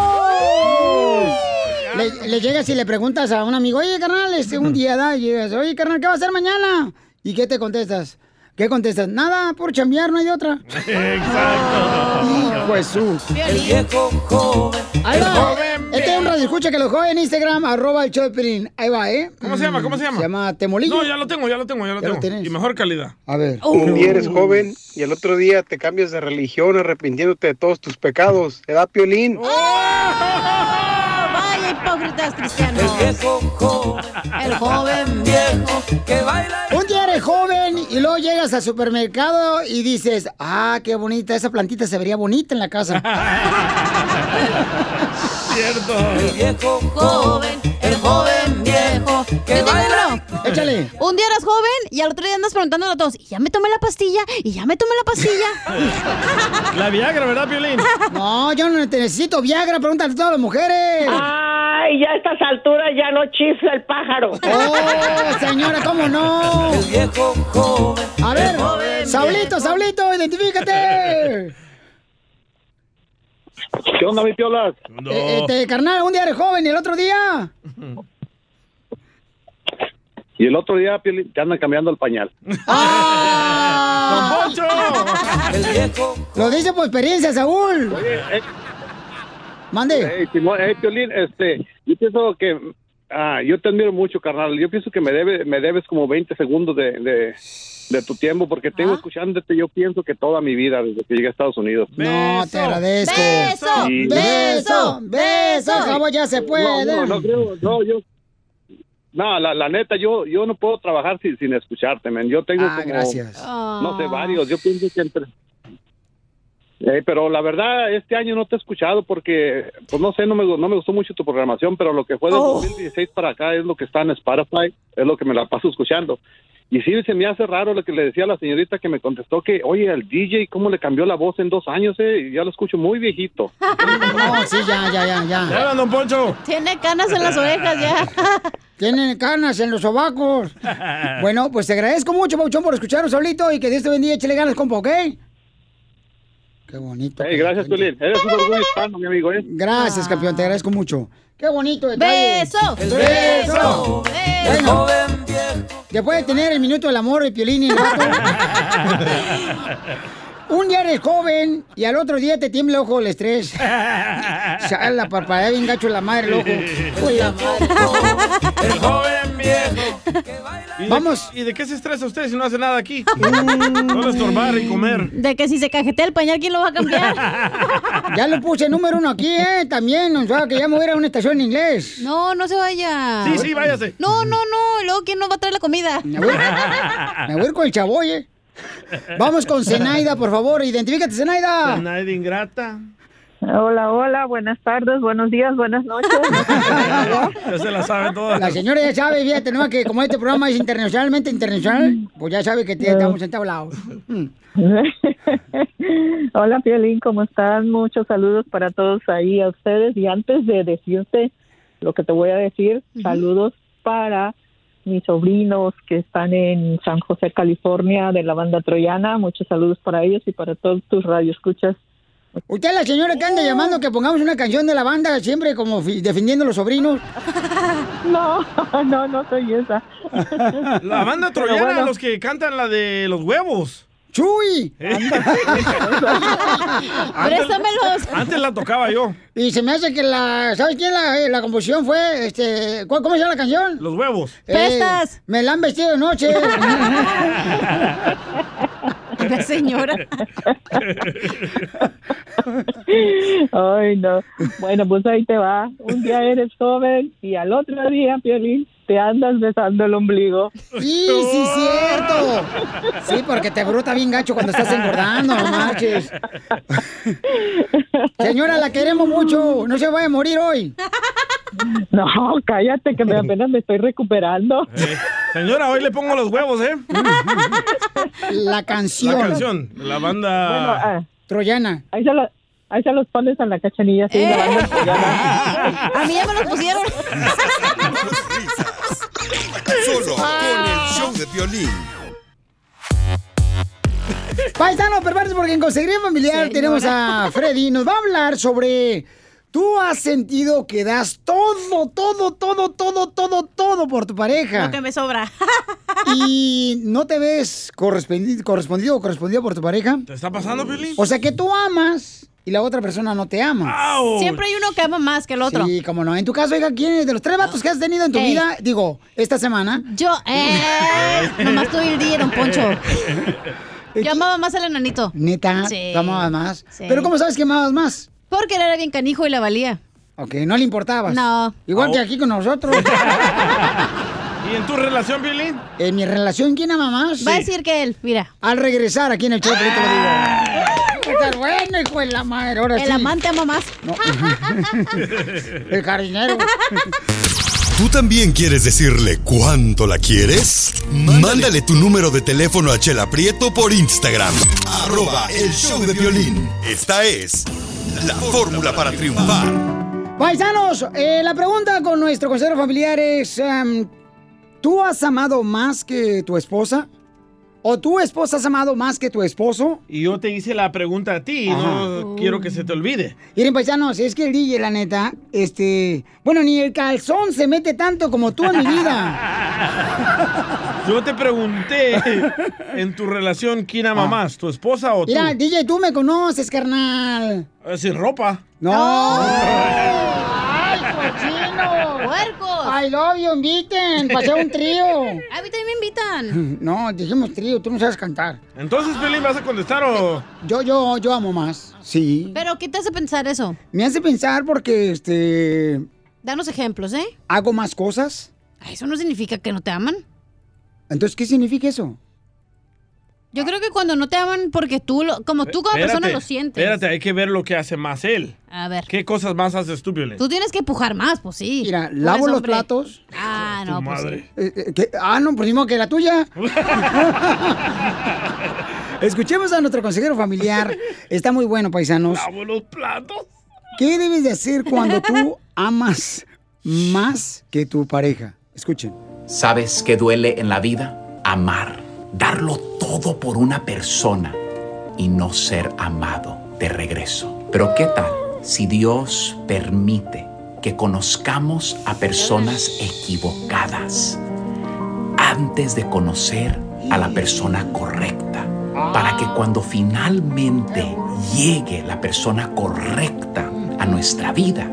Le, le llegas y le preguntas a un amigo, oye, carnal, este, un día da, y llegas, oye, carnal, ¿qué va a hacer mañana? ¿Y qué te contestas? ¿Qué contestas? Nada, por chambear, no hay de otra. Exacto. Hijo de su. El viejo joven. Ahí el va. joven Este es un radio escucha que lo juega en Instagram, arroba el show de Piolín. Ahí va, ¿eh? ¿Cómo se llama? ¿Cómo se llama? Se llama Temolillo. No, ya lo tengo, ya lo tengo, ya lo Ya lo tengo. tienes. y mejor calidad. A ver. Un día eres joven y el otro día te cambias de religión arrepintiéndote de todos tus pecados. ¿Te da piolín? Vaya hipócritas cristianos. El viejo joven. El joven viejo. que baila. Un día eres joven y luego llegas al supermercado y dices, ah, qué bonita, esa plantita se vería bonita en la casa. Cierto. El viejo joven, joven viejo que baila. uno. Échale. Un día eras joven y al otro día andas preguntándole a todos, ¿y ya me tomé la pastilla? ¿Y ya me tomé la pastilla? La Viagra, ¿verdad, Piolín? No, yo no te necesito Viagra, pregúntale a todas las mujeres. Ay, ya a estas alturas ya no chifla el pájaro. ¡Oh, señora, cómo no! El viejo joven. A ver, Saulito, Saulito, identifícate. ¿Qué onda, mi piolas? Eh, Este, carnal, un día eres joven y el otro día. Y el otro día te andan cambiando el pañal. ¡Ah! Lo dice por experiencia, Saúl. Mande. Hey, Simón, hey, Piolín, este, yo pienso que, ah, yo te admiro mucho, carnal. Yo pienso que me debe, me debes como 20 segundos de, de, de tu tiempo, porque tengo escuchándote, yo pienso que toda mi vida, desde que llegué a Estados Unidos. No, te agradezco. ¡Beso! ¡Beso! ¡Beso! Cabo, ya se puede. No, no, no creo, no, yo... No, la, la neta, yo yo no puedo trabajar sin, sin escucharte, men. Yo tengo Ah, como, gracias. no sé, varios. Yo pienso que entre... Eh, pero la verdad, este año no te he escuchado porque, pues no sé, no me, no me gustó mucho tu programación, pero lo que fue del Oh. 2016 para acá es lo que está en Spotify, es lo que me la paso escuchando. Y sí, se me hace raro lo que le decía a la señorita que me contestó que, oye, al DJ, ¿cómo le cambió la voz en dos años? Eh? Y ya lo escucho muy viejito. No, sí, ya, ya, ya, ya. Hola, don Poncho. Tiene canas en las orejas ya. Tienen canas en los sobacos. Bueno, pues te agradezco mucho, Pauchón, por escucharnos, Saulito, y que Dios te bendiga, échale ganas, compa, ¿ok? Qué bonito. Hey, gracias, Tulín. Eres un orgullo hispano, mi amigo, ¿eh? Gracias, campeón, te agradezco mucho. Qué bonito detalle. Beso, El beso, beso. Bueno, después de tener el minuto del amor de Piolín y el vato, un día eres joven y al otro día te tiembla el ojo el estrés. Sale la parpadea bien gacho la madre el ojo. Uy, la madre. El joven viejo. ¿Y de- Vamos. ¿Y de qué se estresa usted si no hace nada aquí? Solo estorbar y comer. De que si se cajetea el pañal, ¿quién lo va a cambiar? Ya lo puse número uno aquí, ¿eh? También, o sea, que ya me voy a ir a una estación en inglés. No, no se vaya. Sí, sí, váyase. No, no, no. Luego, ¿quién nos va a traer la comida? Me voy, me voy a ir con el chavoy, ¿eh? Vamos con Zenaida, por favor. Identifícate, Zenaida. Zenaida ingrata. Hola, hola, buenas tardes, buenos días, buenas noches. Ya se la sabe toda. La señora ya sabe, fíjate, ¿no? Que como este programa es internacionalmente internacional, pues ya sabe que te- estamos entablados. Hola, Piolín, ¿cómo están? Muchos saludos para todos ahí, a ustedes. Y antes de decirte lo que te voy a decir, saludos para mis sobrinos que están en San José, California, de la banda troyana. Muchos saludos para ellos y para todos tus radioescuchas. Usted es la señora que anda llamando que pongamos una canción de la banda siempre como defendiendo a los sobrinos. No, no, no soy esa. La banda troyana, bueno. los que cantan la de los huevos. ¡Chuy! Préstamelos. Antes la tocaba yo. Y se me hace que la, ¿sabes quién la, eh, la composición fue? Este, ¿cuál- ¿Cómo se llama la canción? Los huevos. Eh, me la han vestido de noche. La señora. Ay, no. Bueno, pues ahí te va. Un día eres joven y al otro día, Piolín, te andas besando el ombligo. Sí, sí, cierto. Sí, porque te bruta bien gacho cuando estás engordando, no marches. Señora, la queremos mucho. No se vaya a morir hoy. No, cállate, que me apenas me estoy recuperando. Eh, señora, hoy le pongo los huevos, ¿eh? La canción. La canción. La banda. Bueno, ah, Troyana. ahí se, lo- ahí se los pones a la cachanilla, sí, la banda troyana. A mí ya me los pusieron. Solo con el show de violín. Paisanos perversos, porque en Consejería Familiar Señora. tenemos a Freddy. Nos va a hablar sobre. Tú has sentido que das todo, todo, todo, todo, todo, todo por tu pareja. Lo que me sobra. y no te ves correspondi- correspondido o correspondido por tu pareja. ¿Te está pasando, Piolín? O sea que tú amas y la otra persona no te ama. Siempre hay uno que ama más que el otro. Sí, como no. En tu caso, oiga, ¿quién es de los tres vatos que has tenido en tu Ey. vida? Digo, esta semana. Yo, eh. Nomás tuve el día, don Poncho. Yo amaba más al enanito. Neta, Sí. tú amabas más. Sí. Pero ¿cómo sabes que amabas más? Porque él era bien canijo y la valía. Ok, no le importabas. No. Igual Oh. que aquí con nosotros. ¿Y en tu relación, Piolín? en mi relación, ¿quién ama más? Va a decir que él, mira. Al regresar aquí en el show, te lo digo. Está bueno, hijo de la madre, ahora El sí. amante ama más. El jardinero. ¿Tú también quieres decirle cuánto la quieres? Mándale tu número de teléfono a Chela Prieto por Instagram. Arroba el show de violín. Esta es la fórmula para triunfar. Paisanos, eh, la pregunta con nuestro consejero familiar es, em, ¿tú has amado más que tu esposa? ¿O tu esposa has amado más que tu esposo? Y yo te hice la pregunta a ti, no quiero que se te olvide. Miren, paisanos, es que el DJ, la neta, este... Bueno, ni el calzón se mete tanto como tú en mi vida. Yo te pregunté en tu relación quién ama más, tu esposa o tú. Mira, DJ, tú me conoces, carnal. Eh, Sin ropa. ¡No! ¡Ay, cochino! ¡Puercos! I love you, inviten, pasé un trío. A mí también me invitan. No, dijimos trío, tú no sabes cantar. Entonces, Pelín, ¿vas a contestar o...? Yo, yo, yo amo más, sí. ¿Pero qué te hace pensar eso? Me hace pensar porque, este, Danos ejemplos, ¿eh? hago más cosas. Eso no significa que no te aman. Entonces, ¿qué significa eso? Yo creo que cuando no te aman porque tú, lo- como tú como persona lo sientes. Espérate, hay que ver lo que hace más él. A ver. ¿Qué cosas más haces tú, Piolín? Tú tienes que pujar más, pues sí. Mira, lavo los hombre. platos. Ah, no, pues sí. madre. Eh, eh, ¿qué? Ah, no, pues mismo que la tuya. Escuchemos a nuestro consejero familiar. Está muy bueno, paisanos. Lavo los platos. ¿Qué debes de hacer cuando tú amas más que tu pareja? Escuchen. ¿Sabes qué duele en la vida? Amar, darlo todo por una persona y no ser amado de regreso. Pero ¿qué tal si Dios permite que conozcamos a personas equivocadas antes de conocer a la persona correcta? Para que cuando finalmente llegue la persona correcta a nuestra vida,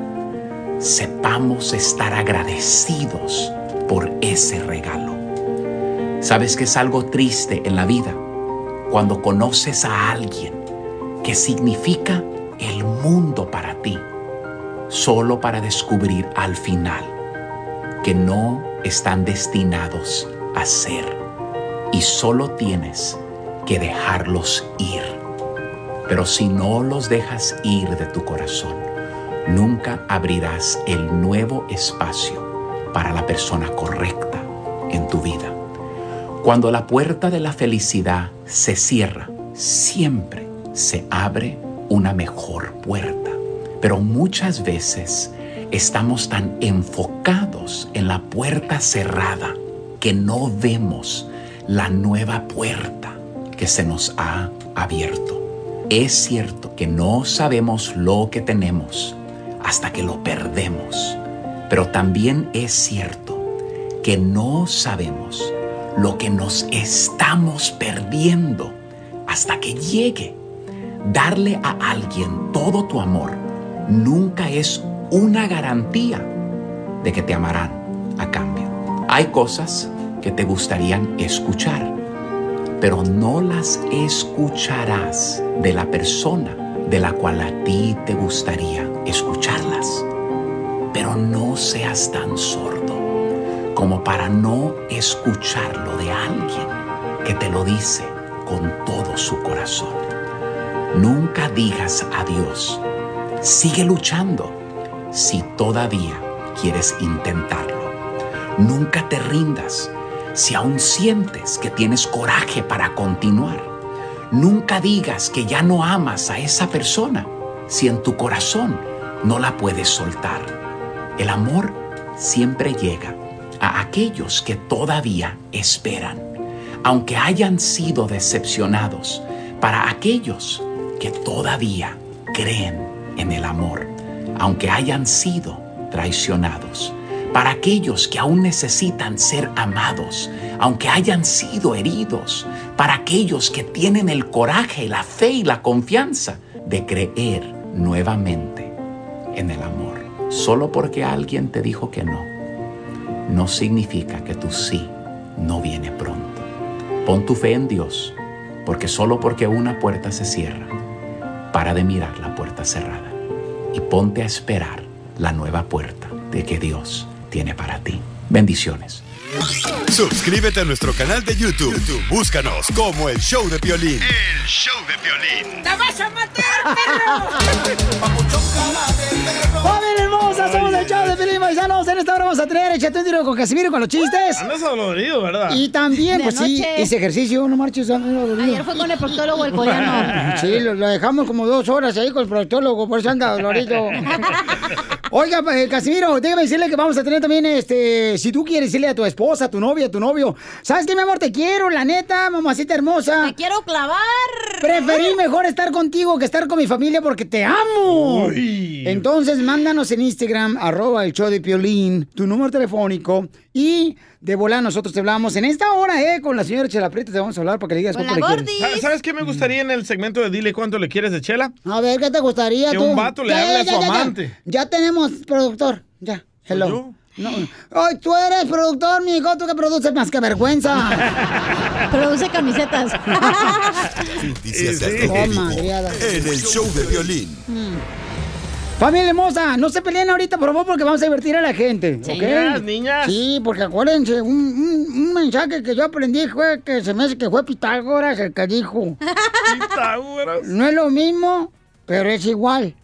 sepamos estar agradecidos por ese regalo. ¿Sabes que es algo triste en la vida? Cuando conoces a alguien que significa el mundo para ti, solo para descubrir al final que no están destinados a ser y solo tienes que dejarlos ir. Pero si no los dejas ir de tu corazón, nunca abrirás el nuevo espacio para la persona correcta en tu vida. Cuando la puerta de la felicidad se cierra, siempre se abre una mejor puerta. Pero muchas veces estamos tan enfocados en la puerta cerrada que no vemos la nueva puerta que se nos ha abierto. Es cierto que no sabemos lo que tenemos hasta que lo perdemos, pero también es cierto que no sabemos lo que nos estamos perdiendo hasta que llegue. Darle a alguien todo tu amor nunca es una garantía de que te amarán a cambio. Hay cosas que te gustarían escuchar, pero no las escucharás de la persona de la cual a ti te gustaría escucharlas. Pero no seas tan sordo como para no escucharlo de alguien que te lo dice con todo su corazón. Nunca digas adiós. Sigue luchando si todavía quieres intentarlo. Nunca te rindas si aún sientes que tienes coraje para continuar. Nunca digas que ya no amas a esa persona si en tu corazón no la puedes soltar. El amor siempre llega a aquellos que todavía esperan, aunque hayan sido decepcionados, para aquellos que todavía creen en el amor, aunque hayan sido traicionados, para aquellos que aún necesitan ser amados, aunque hayan sido heridos, para aquellos que tienen el coraje, la fe y la confianza de creer nuevamente en el amor. Solo porque alguien te dijo que no, no significa que tu sí no viene pronto. Pon tu fe en Dios, porque solo porque una puerta se cierra, para de mirar la puerta cerrada y ponte a esperar la nueva puerta de que Dios tiene para ti. Bendiciones. Suscríbete a nuestro canal de YouTube. YouTube, Búscanos como el show de violín. El show de violín. ¡Te vas a matar, perro! show de Pelín Paisanos. En esta hora vamos a tener Échate un tiro con Casimiro con los chistes. Andas dolorido, ¿verdad? Y también, De pues sí, ese ejercicio, no marches. Ayer fue con el proctólogo el coreano. Sí, lo, lo dejamos como dos horas ahí con el proctólogo, por eso anda dolorido. Oiga, eh, Casimiro, déjame decirle que vamos a tener también, este, si tú quieres decirle a tu esposa, a tu novia, a tu novio, ¿sabes qué, mi amor? Te quiero, la neta, mamacita hermosa. Te quiero clavar. Preferí mejor estar contigo que estar con mi familia porque te amo. Entonces, mándanos en Instagram, arroba el show de Piolín, tu número telefónico y de volar nosotros te hablamos en esta hora, ¿eh? Con la señora Chela Prieto te vamos a hablar para que le digas cuánto le quieres. ¿Sabes- ¿Sabes qué me gustaría en el segmento de Dile cuánto le quieres de Chela? A ver, ¿qué te gustaría Que tú? un vato le hable a su ya, amante. Ya tenemos productor, ya. Hello. No. Ay, tú eres productor, mi hijo, tú que produces más que vergüenza. Produce camisetas. Noticias del Sí. Rojo Oh, Vivo en el show de violín. Familia hermosa, no se peleen ahorita, por favor, porque vamos a divertir a la gente. ¿ok? Niñas, niñas. Sí, porque acuérdense, un, un- un mensaje que yo aprendí fue que se me hace que fue Pitágoras el que dijo. Pitágoras. No es lo mismo, pero es igual.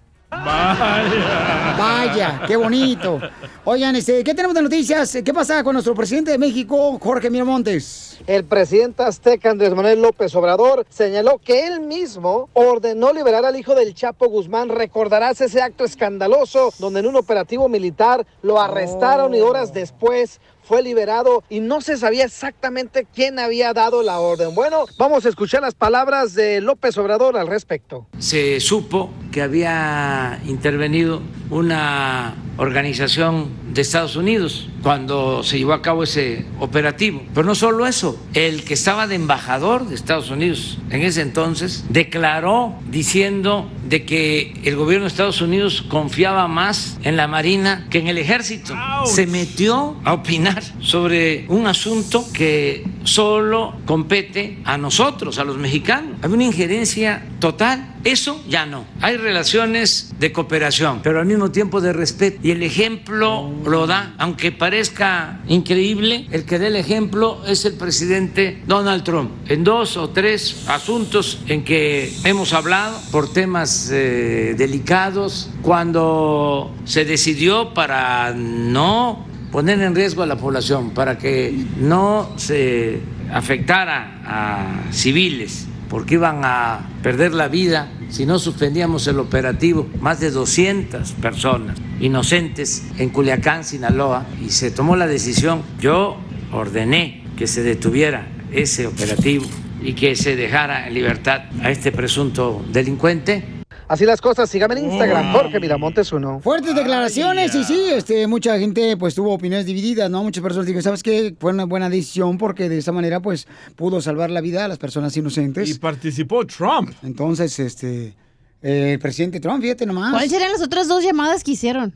Vaya. Vaya, qué bonito. Oigan, este, ¿qué tenemos de noticias? ¿Qué pasa con nuestro presidente de México, Jorge Miramontes? El presidente azteca Andrés Manuel López Obrador señaló que él mismo ordenó liberar al hijo del Chapo Guzmán. Recordarás ese acto escandaloso donde en un operativo militar lo arrestaron y horas después fue liberado y no se sabía exactamente quién había dado la orden. Bueno, vamos a escuchar las palabras de López Obrador al respecto. se supo que había intervenido una organización de Estados Unidos cuando se llevó a cabo ese operativo. Pero no solo eso, el que estaba de embajador de Estados Unidos en ese entonces declaró diciendo de que el gobierno de Estados Unidos confiaba más en la Marina que en el ejército. Se metió a opinar sobre un asunto que solo compete a nosotros, a los mexicanos. Hay una injerencia total. Eso ya no. Hay relaciones de cooperación, pero al mismo tiempo de respeto. Y el ejemplo lo da, aunque parezca increíble, el que da el ejemplo es el presidente Donald Trump. En dos o tres asuntos en que hemos hablado por temas eh, delicados, cuando se decidió para no poner en riesgo a la población, para que no se afectara a civiles porque iban a perder la vida si no suspendíamos el operativo. Más de 200 personas inocentes en Culiacán, Sinaloa, y se tomó la decisión. Yo ordené que se detuviera ese operativo y que se dejara en libertad a este presunto delincuente. Así las cosas, síganme en Instagram, Jorge Miramontes uno. Fuertes declaraciones y sí, este, mucha gente pues tuvo opiniones divididas, ¿no? Muchas personas dijeron, ¿sabes qué? Fue una buena decisión porque de esa manera pues pudo salvar la vida a las personas inocentes. Y participó Trump. Entonces, este, eh, el presidente Trump, fíjate nomás. ¿Cuáles serían las otras dos llamadas que hicieron?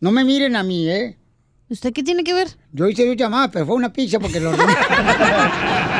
No me miren a mí, ¿eh? ¿Usted qué tiene que ver? Yo hice dos llamadas, pero fue una pizza porque lo.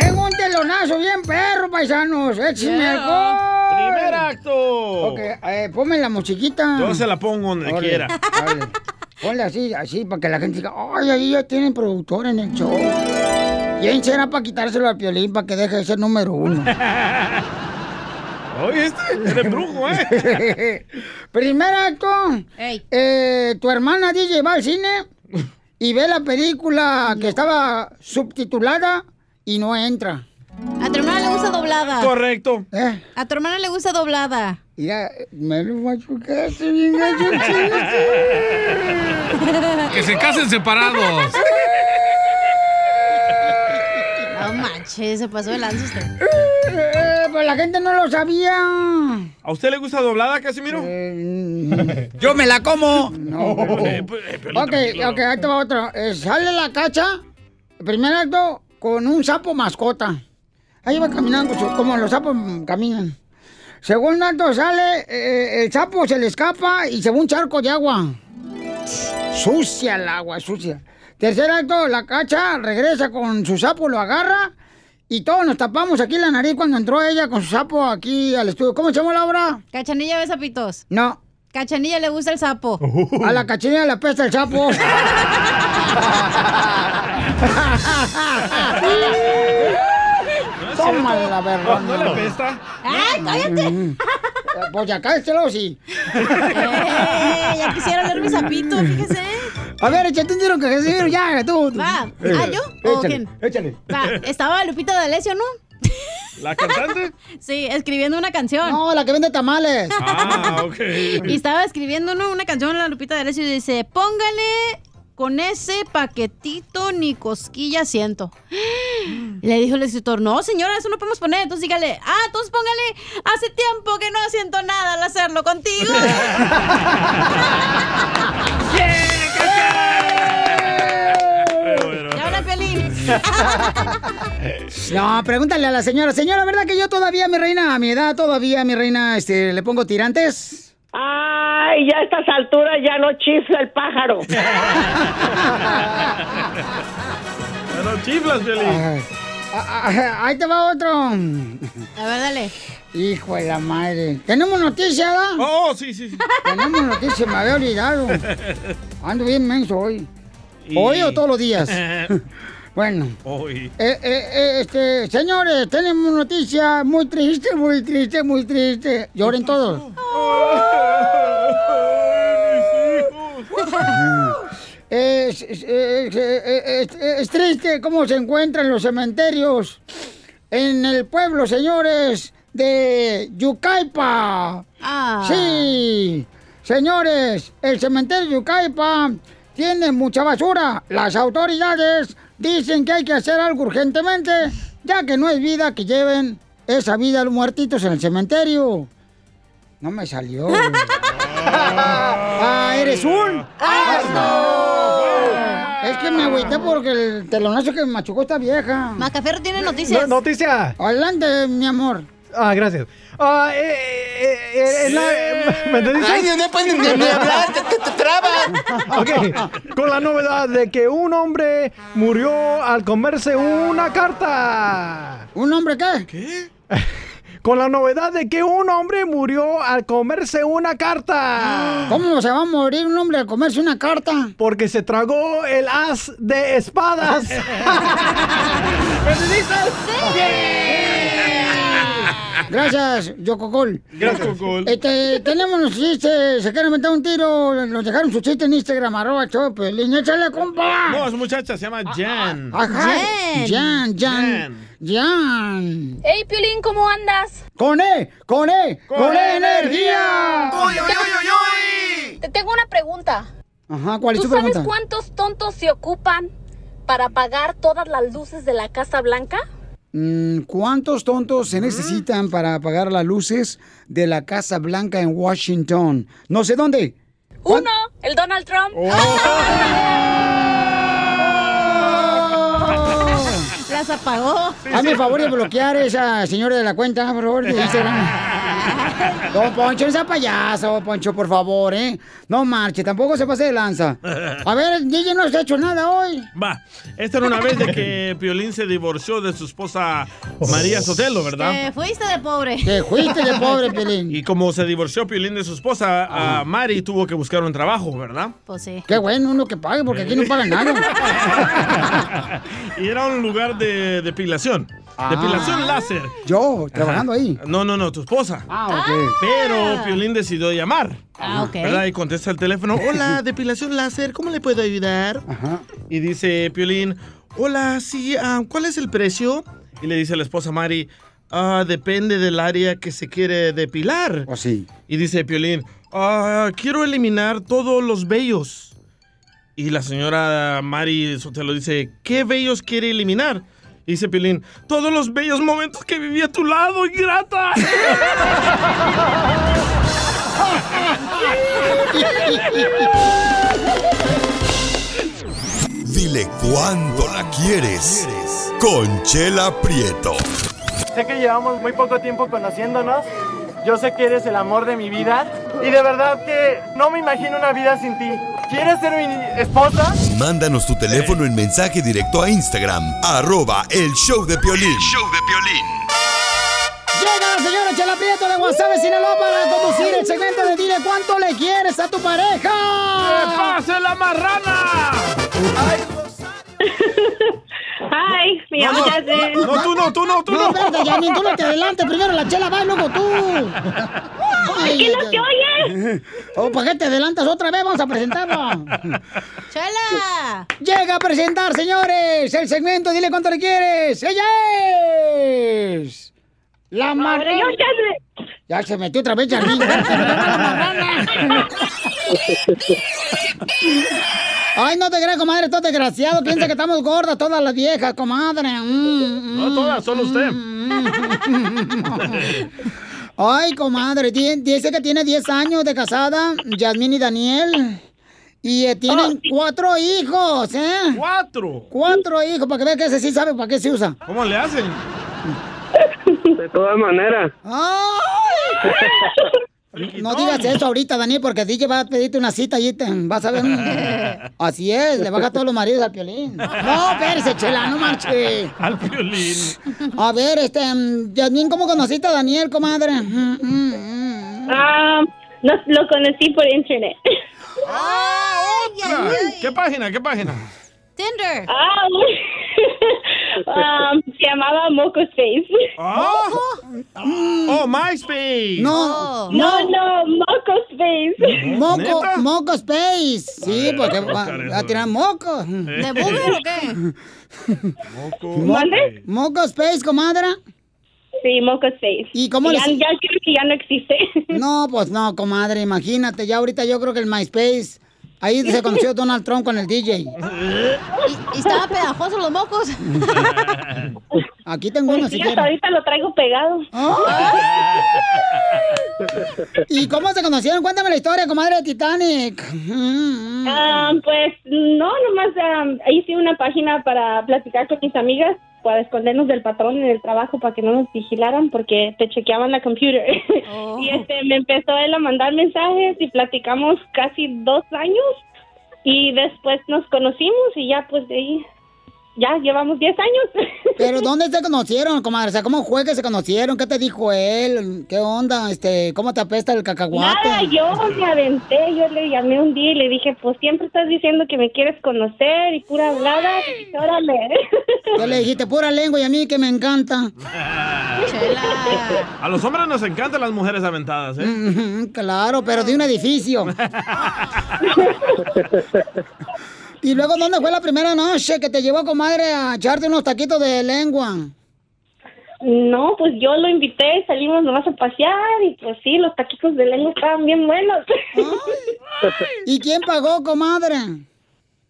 Tengo un telonazo bien perro, paisanos. ¡Échame Yeah. alcohol! ¡Primer acto! Ok, eh, ponme la musiquita. Yo se la pongo donde quiera. Ponle así, así, para que la gente diga, ay, ahí ya tienen productor en el show. ¿Quién será para quitárselo al Piolín para que deje de ser número uno? Oye, este eres brujo, ¿eh? Primer acto. Eh, tu hermana DJ va al cine y ve la película que estaba subtitulada y no entra. A tu hermana le gusta doblada. Correcto. ¿Eh? A tu hermana le gusta doblada. Mira, me lo machucaste bien gacho, Que se casen separados. No manches, se pasó de lanza usted. Eh, pues la gente no lo sabía. ¿A usted le gusta doblada, Casimiro? Yo me la como. No. Eh, pues, eh, Ok, ok, ahí te va otro. Eh, sale la cacha, primer acto, con un sapo mascota. Ahí va caminando como los sapos caminan. Segundo acto sale, eh, el sapo se le escapa y se va un charco de agua. Sucia el agua, sucia. Tercer acto, la cacha regresa con su sapo, lo agarra y todos nos tapamos aquí la nariz cuando entró ella con su sapo aquí al estudio. ¿Cómo se llama la obra? Cachanilla besa pitos. No, Cachanilla le gusta el sapo. A la cachanilla le apesta el sapo. Toma la verga. ¿No le apesta? ¡Ay, cállate! Pues ya cállate, sí. Eh, ya quisiera ver mi sapito, fíjese. A ver, échate un tiro que Casimiro, ya, tú. Va. Eh, ¿Ah, yo? ¿O Échale, quién? échale. Va, estaba Lupita D'Alessio, ¿no? ¿La cantante? Sí, escribiendo una canción. No, la que vende tamales. Ah, ok. Y estaba escribiendo ¿no? una canción la Lupita D'Alessio y dice, póngale con ese paquetito ni cosquilla siento. Le dijo el escritor, no señora, eso no podemos poner. Entonces dígale, ah, entonces póngale, hace tiempo que no siento nada al hacerlo contigo. No, pregúntale a la señora. Señora, ¿verdad que yo todavía, mi reina, a mi edad, todavía, mi reina, este, le pongo tirantes? Ay, ya a estas alturas ya no chifla el pájaro. Pero chiflas, Piolín. Ay, ah, ah, ahí te va otro. A ver, dale. Hijo de la madre. ¿Tenemos noticia, ¿verdad? Oh, sí, sí, sí. Tenemos noticia, me había olvidado. Ando bien menso hoy. Y- ¿Hoy o todos los días? bueno. Hoy. Eh, eh, eh, este, señores, tenemos noticia muy triste, muy triste, muy triste. Lloren todos. Es, es- es- es- es- es triste cómo se encuentran los cementerios en el pueblo, señores, de Yucaipa. Ah. Sí, señores, el cementerio de Yucaipa tiene mucha basura. Las autoridades dicen que hay que hacer algo urgentemente, ya que no es vida que lleven esa vida a los muertitos en el cementerio. No me salió. ¡Ah, eres un Es que me agüité porque el telonazo que me machucó esta vieja. Macaferro tiene noticias. No- noticia. Adelante, mi amor. Ah, gracias. Ah, eh, eh, eh, la- ¿Me entendiste? Ay, no pueden ni- ni hablar, te, te, te trabas. Ok, con la novedad de que un hombre murió al comerse una carta. ¿Un hombre qué? ¿Qué? Con la novedad de que un hombre murió al comerse una carta. ¿Cómo se va a morir un hombre al comerse una carta? Porque se tragó el as de espadas. ¿Me entendiste? Gracias, Yococol. Gracias, Cocol. Este, tenemos los chistes. Se quieren meter un tiro. Nos dejaron su chiste en Instagram, arroba Chopelín. ¡Échale, compa! No, es muchacha, se llama Jan. Ajá. Jan, Jan, Jan. Hey, Piolín, ¿cómo andas? ¡Con E! ¡Con E! ¡Con, E energía! Te tengo una pregunta. Ajá, ¿cuál es ¿Tú tu sabes pregunta? cuántos tontos se ocupan para apagar todas las luces de la Casa Blanca? Mm, ¿Cuántos tontos se necesitan para apagar las luces de la Casa Blanca en Washington? No sé dónde. Uno, el Donald Trump. Las apagó. Hazme el favor de bloquear a esa señora de la cuenta, por favor, de Instagram. Don Poncho, no sea payaso, Poncho, por favor, ¿eh? No marche, tampoco se pase de lanza. A ver, DJ no se ha hecho nada hoy. Va, esta era una vez de que Piolín se divorció de su esposa María Sotelo, ¿verdad? Te fuiste de pobre. Te fuiste de pobre, Piolín. Y como se divorció Piolín de su esposa, a Mari tuvo que buscar un trabajo, ¿verdad? Pues sí. Qué bueno uno que pague, porque aquí no pagan nada. y era un lugar de depilación. Ah. Depilación láser. Yo, trabajando Ajá. ahí. No, no, no, tu esposa. Ah, ok. Pero Piolín decidió llamar. Ah, ok. ¿Verdad? Y contesta el teléfono. Hola, depilación láser, ¿cómo le puedo ayudar? Ajá. Y dice Piolín, hola, sí, ah, ¿cuál es el precio? Y le dice la esposa Mari, ah, depende del área que se quiere depilar. ¿O sí? Y dice Piolín, ah, quiero eliminar todos los vellos. Y la señora Mari Sotelo dice, ¿qué vellos quiere eliminar? Dice Piolín, todos los bellos momentos que viví a tu lado, ingrata. Dile cuándo la quieres. Conchela Prieto. Sé que llevamos muy poco tiempo conociéndonos. Yo sé que eres el amor de mi vida. Y de verdad que no me imagino una vida sin ti. ¿Quieres ser mi esposa? Mándanos tu teléfono en mensaje directo a Instagram, arroba el show de Piolín. Llega la señora Chela Prieto de Guasave, Sinaloa, para conducir el segmento de Dile cuánto le quieres a tu pareja. ¡Que pase la marrana! Hi, me No, no, Jasmine. no, tú no, tú no, tú no. espérate, Yamin, tú no te adelantes. Primero la chela va y luego tú. ¿Por qué no te oyes? Oh, ¿para qué te adelantas otra vez? Vamos a presentarla. ¡Chela! Llega a presentar, señores, el segmento Dile cuánto le quieres. ¡Ella es! La marrana. Jasmine. Ya se metió otra vez, Yamin. Ay, no te creas, comadre, todo desgraciado. Piensa que estamos gordas todas las viejas, comadre. Mm, No todas, solo usted. Ay, comadre, di- dice que tiene 10 años de casada, Yasmín y Daniel. Y eh, tienen cuatro hijos, ¿eh? ¿Cuatro? Cuatro hijos, para que vean que ese sí sabe para qué se usa. ¿Cómo le hacen? De todas maneras. ¡Ay! No digas eso ahorita, Daniel, porque DJ va a pedirte una cita y te vas a ver. Así es, le baja a todos los maridos al piolín. No, espérese, chela, no marche. Al violín. A ver, este, mm, Yasmín, ¿cómo conociste a Daniel, comadre? No, lo conocí por internet. ¡Ah, otra! ¿Qué página? ¿Qué página? Tinder. Ah, um, se llamaba Moco Space. Oh, MySpace. No, No, no, Moco Space. Moco. Moco Space. Sí, porque va, a tirar moco. ¿De booger o qué? Mo- ¿Mande? Moco Space, comadre. Sí, Moco Space. ¿Y cómo ya, le- ya creo que ya no existe. No, pues no, comadre, imagínate, ya ahorita yo creo que el MySpace, ahí se conoció Donald Trump con el DJ. ¿Y, y estaba pegajoso los mocos? Aquí tengo uno Pues si quieres. ahorita lo traigo pegado. ¿Y cómo se conocieron? Cuéntame la historia, comadre de Titanic. Ah, pues no, nomás ah, hice una página para platicar con mis amigas, para escondernos del patrón en el trabajo para que no nos vigilaran porque te chequeaban la computer. y este me empezó él a mandar mensajes y platicamos casi dos años y después nos conocimos y ya pues de ahí ya llevamos 10 años. Pero ¿dónde se conocieron, comadre? O sea, ¿cómo fue que se conocieron? ¿Qué te dijo él? ¿Qué onda? Este, ¿cómo te apesta el cacahuate? Nada, yo me aventé, yo le llamé un día y le dije, pues siempre estás diciendo que me quieres conocer y pura hablada, y dije, órale. ¿Qué le dijiste? Pura lengua y a mí que me encanta. A los hombres nos encantan las mujeres aventadas, ¿eh? Claro, pero de un edificio. ¿Y luego dónde fue la primera noche que te llevó, comadre, a echarte unos taquitos de lengua? No, pues yo lo invité, salimos nomás a pasear y pues sí, los taquitos de lengua estaban bien buenos. ¿Y quién pagó, comadre?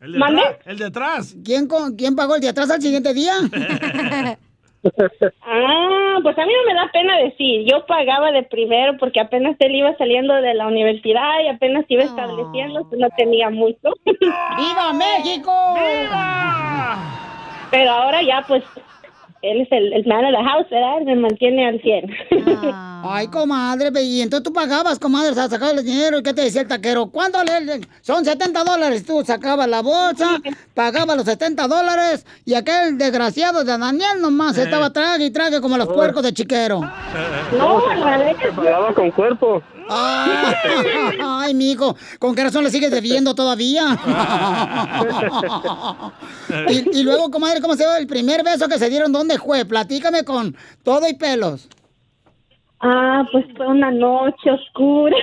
El de. El de atrás. ¿Quién, ¿Quién pagó el de atrás al siguiente día? Ah, pues a mí no me da pena decir, yo pagaba de primero porque apenas él iba saliendo de la universidad y apenas iba estableciendo, no tenía mucho. ¡Viva México! Pero ahora ya pues él es el, el man of the house, ¿verdad? Me mantiene al 100. Ay, comadre, y entonces tú pagabas, comadre, o sea, sacabas el dinero, ¿y qué te decía el taquero? ¿Cuánto le, Son 70 dólares, tú sacabas la bolsa, pagabas los 70 dólares, y aquel desgraciado de Daniel nomás estaba trague y trague como los puercos de chiquero. No, Te pagaba con cuerpo. Ay, ay, mijo, ¿con qué razón le sigues debiendo todavía? y, y luego, comadre, ¿cómo se dio el primer beso que se dieron? ¿Dónde fue? Platícame con todo y pelos. Ah, pues fue una noche oscura.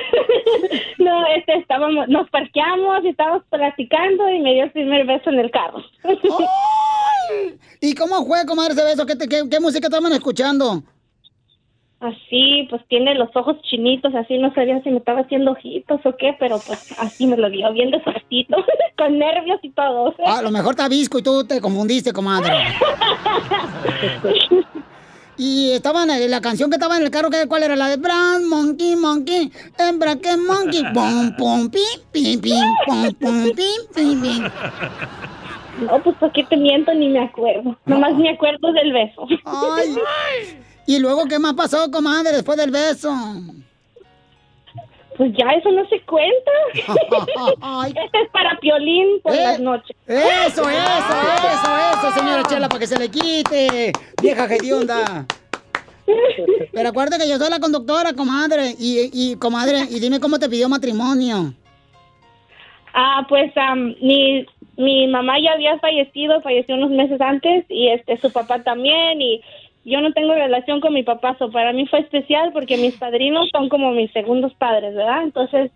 no, este, estábamos, nos parqueamos y estábamos platicando y me dio el primer beso en el carro. ¿Y cómo fue, comadre, ese beso? ¿Qué, te- qué, qué música estaban escuchando? Así, pues tiene los ojos chinitos, así no sabía si me estaba haciendo ojitos o qué, pero pues así me lo dio, bien despacito, con nervios y todo. Ah, a lo mejor está visco y tú te confundiste, comadre. Y estaban, eh, la canción que estaba en el carro, ¿qué- ¿cuál era? La de Brown Monkey Monkey, hembra que monkey, pom pom pim pim pim, pom pom pim pim pim. No, pues ¿por qué te miento? Ni me acuerdo. Nomás me acuerdo del beso. Ay. ¿Y luego qué más pasó, comadre, después del beso? Pues ya eso no se cuenta. Este es para Piolín por Eh, las noches. Eso, eso, eso, eso, señora Chela, para que se le quite. Vieja hedionda. Pero acuérdate que yo soy la conductora, comadre. Y, y comadre, y dime cómo te pidió matrimonio. Ah, pues am, mi, mi mamá ya había fallecido, falleció unos meses antes y este su papá también y yo no tengo relación con mi papá, so para mí fue especial porque mis padrinos son como mis segundos padres, ¿verdad? Entonces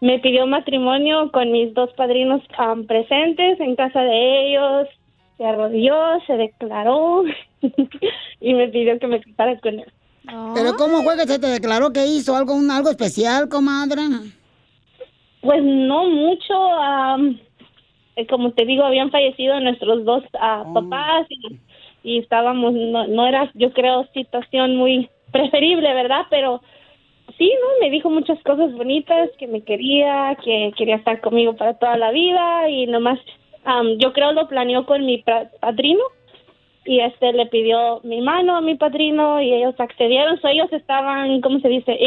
me pidió matrimonio con mis dos padrinos am, presentes en casa de ellos, se arrodilló, se declaró y me pidió que me casara con él. Pero ¿cómo fue que se te declaró que hizo algo, un- algo especial, comadre? Pues no mucho, am, eh, como te digo, habían fallecido nuestros dos ah, papás y, y estábamos, no, no era, yo creo, situación muy preferible, ¿verdad? Pero sí, ¿no? Me dijo muchas cosas bonitas, que me quería, que quería estar conmigo para toda la vida y nomás, am, yo creo lo planeó con mi padrino y este le pidió mi mano a mi padrino y ellos accedieron, so ellos estaban, ¿cómo se dice?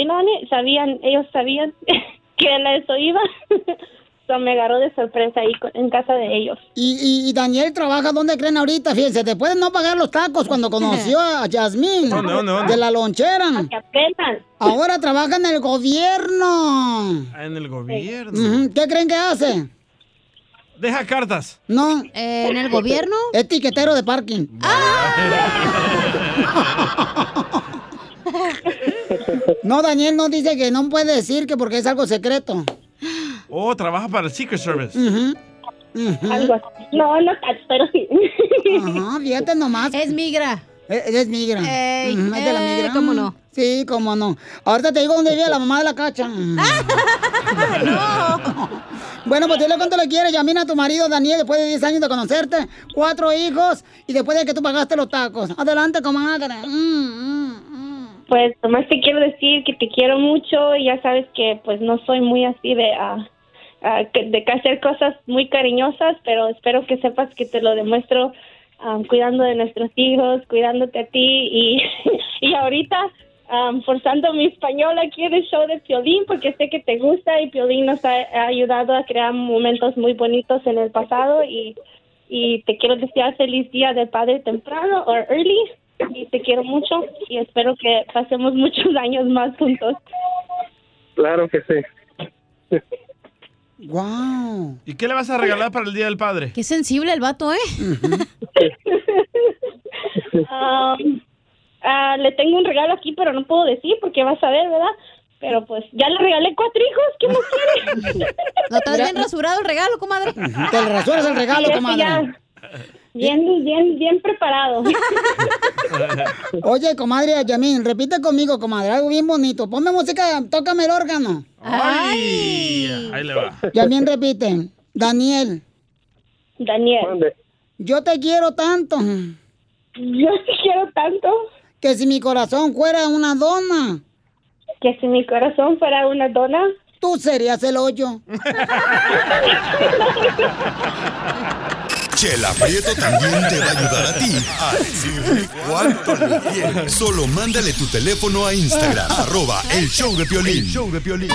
Sabían, ellos sabían que él a eso iba. so me agarró de sorpresa ahí en casa de ellos. Y, y, y Daniel trabaja donde creen ahorita, fíjense, te pueden no pagar los tacos cuando conoció a Yasmín ¿Dónde, dónde, dónde? de la lonchera. aprendan. Ahora trabaja en el gobierno. En el gobierno. ¿Qué creen que hace? Deja cartas. No. ¿En el gobierno? Es tiquetero de parking. No, Daniel no dice que no puede decir que porque es algo secreto. Oh, trabaja para el Secret Service. Algo así. No, no tanto, pero sí. Ajá, fíjate nomás. Es migra. Es, es migra. Ey, es de la eh, migra. ¿cómo no? Sí, cómo no. Ahorita te digo dónde vive la mamá de la cacha. Bueno, pues dile cuánto le quieres. Llamina a tu marido Daniel después de 10 años de conocerte. Cuatro hijos y después de que tú pagaste los tacos. Adelante, comadre. Mm, Pues nomás te quiero decir que te quiero mucho y ya sabes que pues no soy muy así de ah, ah, que- de hacer cosas muy cariñosas, pero espero que sepas que te lo demuestro ah, cuidando de nuestros hijos, cuidándote a ti y, y ahorita ah, forzando mi español aquí en el show de Piolín porque sé que te gusta y Piolín nos ha, ha ayudado a crear momentos muy bonitos en el pasado y, y te quiero desear feliz día de padre temprano o early y te quiero mucho y espero que pasemos muchos años más juntos. Claro que sí. Wow. ¿Y qué le vas a regalar para el Día del Padre? Qué sensible el vato, ¿eh? Um, ah, le tengo un regalo aquí, pero no puedo decir porque vas a ver, ¿verdad? Pero pues ya le regalé cuatro hijos, ¿qué más quiere? ¿No estás bien rasurado el regalo, comadre? Te rasuras el regalo, comadre. Bien, bien, bien preparado. Oye, comadre Yamín, repite conmigo, comadre, algo bien bonito. Ponme música, tócame el órgano. Ay. Ahí le va. Yamín repite. Daniel. Daniel. Yo te quiero tanto. Yo te quiero tanto. Que si mi corazón fuera una dona. Que si mi corazón fuera una dona. Tú serías el hoyo. Chela Prieto también te va a ayudar a ti a decirle cuánto le quieres. Solo mándale tu teléfono a Instagram, arroba el show de Piolín. El show de Piolín.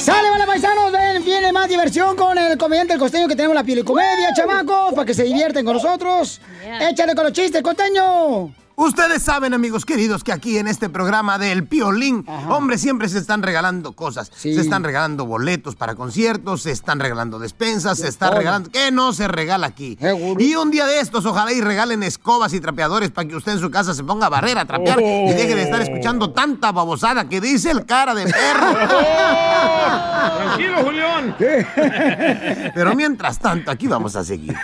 ¡Sale, vale, paisanos! Ven, viene más diversión con el comediante El Costeño que tenemos la piel y comedia, chamacos, para que se divierten con nosotros. Échale con los chistes, Costeño. Ustedes saben, amigos queridos, que aquí en este programa del Piolín, hombre, siempre se están regalando cosas. Se están regalando boletos para conciertos, se están regalando despensas, se está todo. regalando... ¿Qué no se regala aquí? Y un día de estos, ojalá y regalen escobas y trapeadores para que usted en su casa se ponga a barrer, a trapear y deje de estar escuchando tanta babosada que dice el cara de perro. Tranquilo, Julián. Pero mientras tanto, aquí vamos a seguir.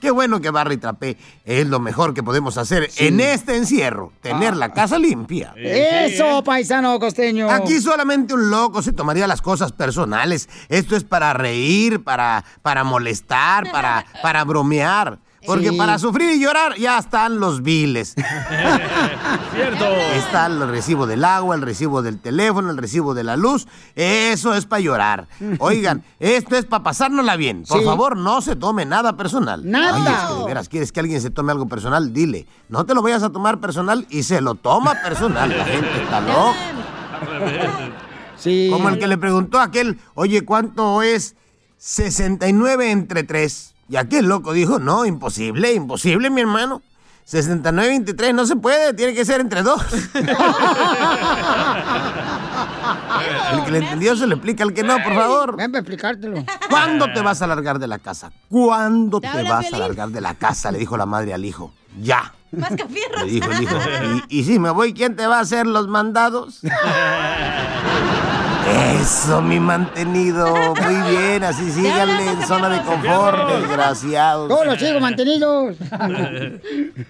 Qué bueno que barre y trapee. Es lo mejor que podemos hacer en este encierro. Tener la casa limpia. Eso, paisano costeño. Aquí solamente un loco se tomaría las cosas personales. Esto es para reír, para, para molestar, para, para bromear. Porque Sí. para sufrir y llorar ya están los biles. Cierto. Está el recibo del agua, el recibo del teléfono, el recibo de la luz. Eso es para llorar. Oigan, esto es para pasárnosla bien. Por Sí. favor, no se tome nada personal. Nada. Ay, es que de veras, quieres que alguien se tome algo personal, dile. No te lo vayas a tomar personal y se lo toma personal. La gente está loca. Sí. Como el que le preguntó a aquel, oye, ¿cuánto es 69 entre 3? Y aquel loco dijo, no, imposible, imposible, mi hermano. 69-23 no se puede, tiene que ser entre dos. El que le entendió se le explica al que no, por favor. Ven para explicártelo. ¿Cuándo te vas a largar de la casa? ¿Cuándo te, vas a largar de la casa? Le dijo la madre al hijo. Ya. Mascafierros. Le dijo el hijo. Y, y si me voy, ¿quién te va a hacer los mandados? Eso, mi mantenido. Muy bien, así síganle en zona de confort, desgraciados. Todos los hijos mantenidos.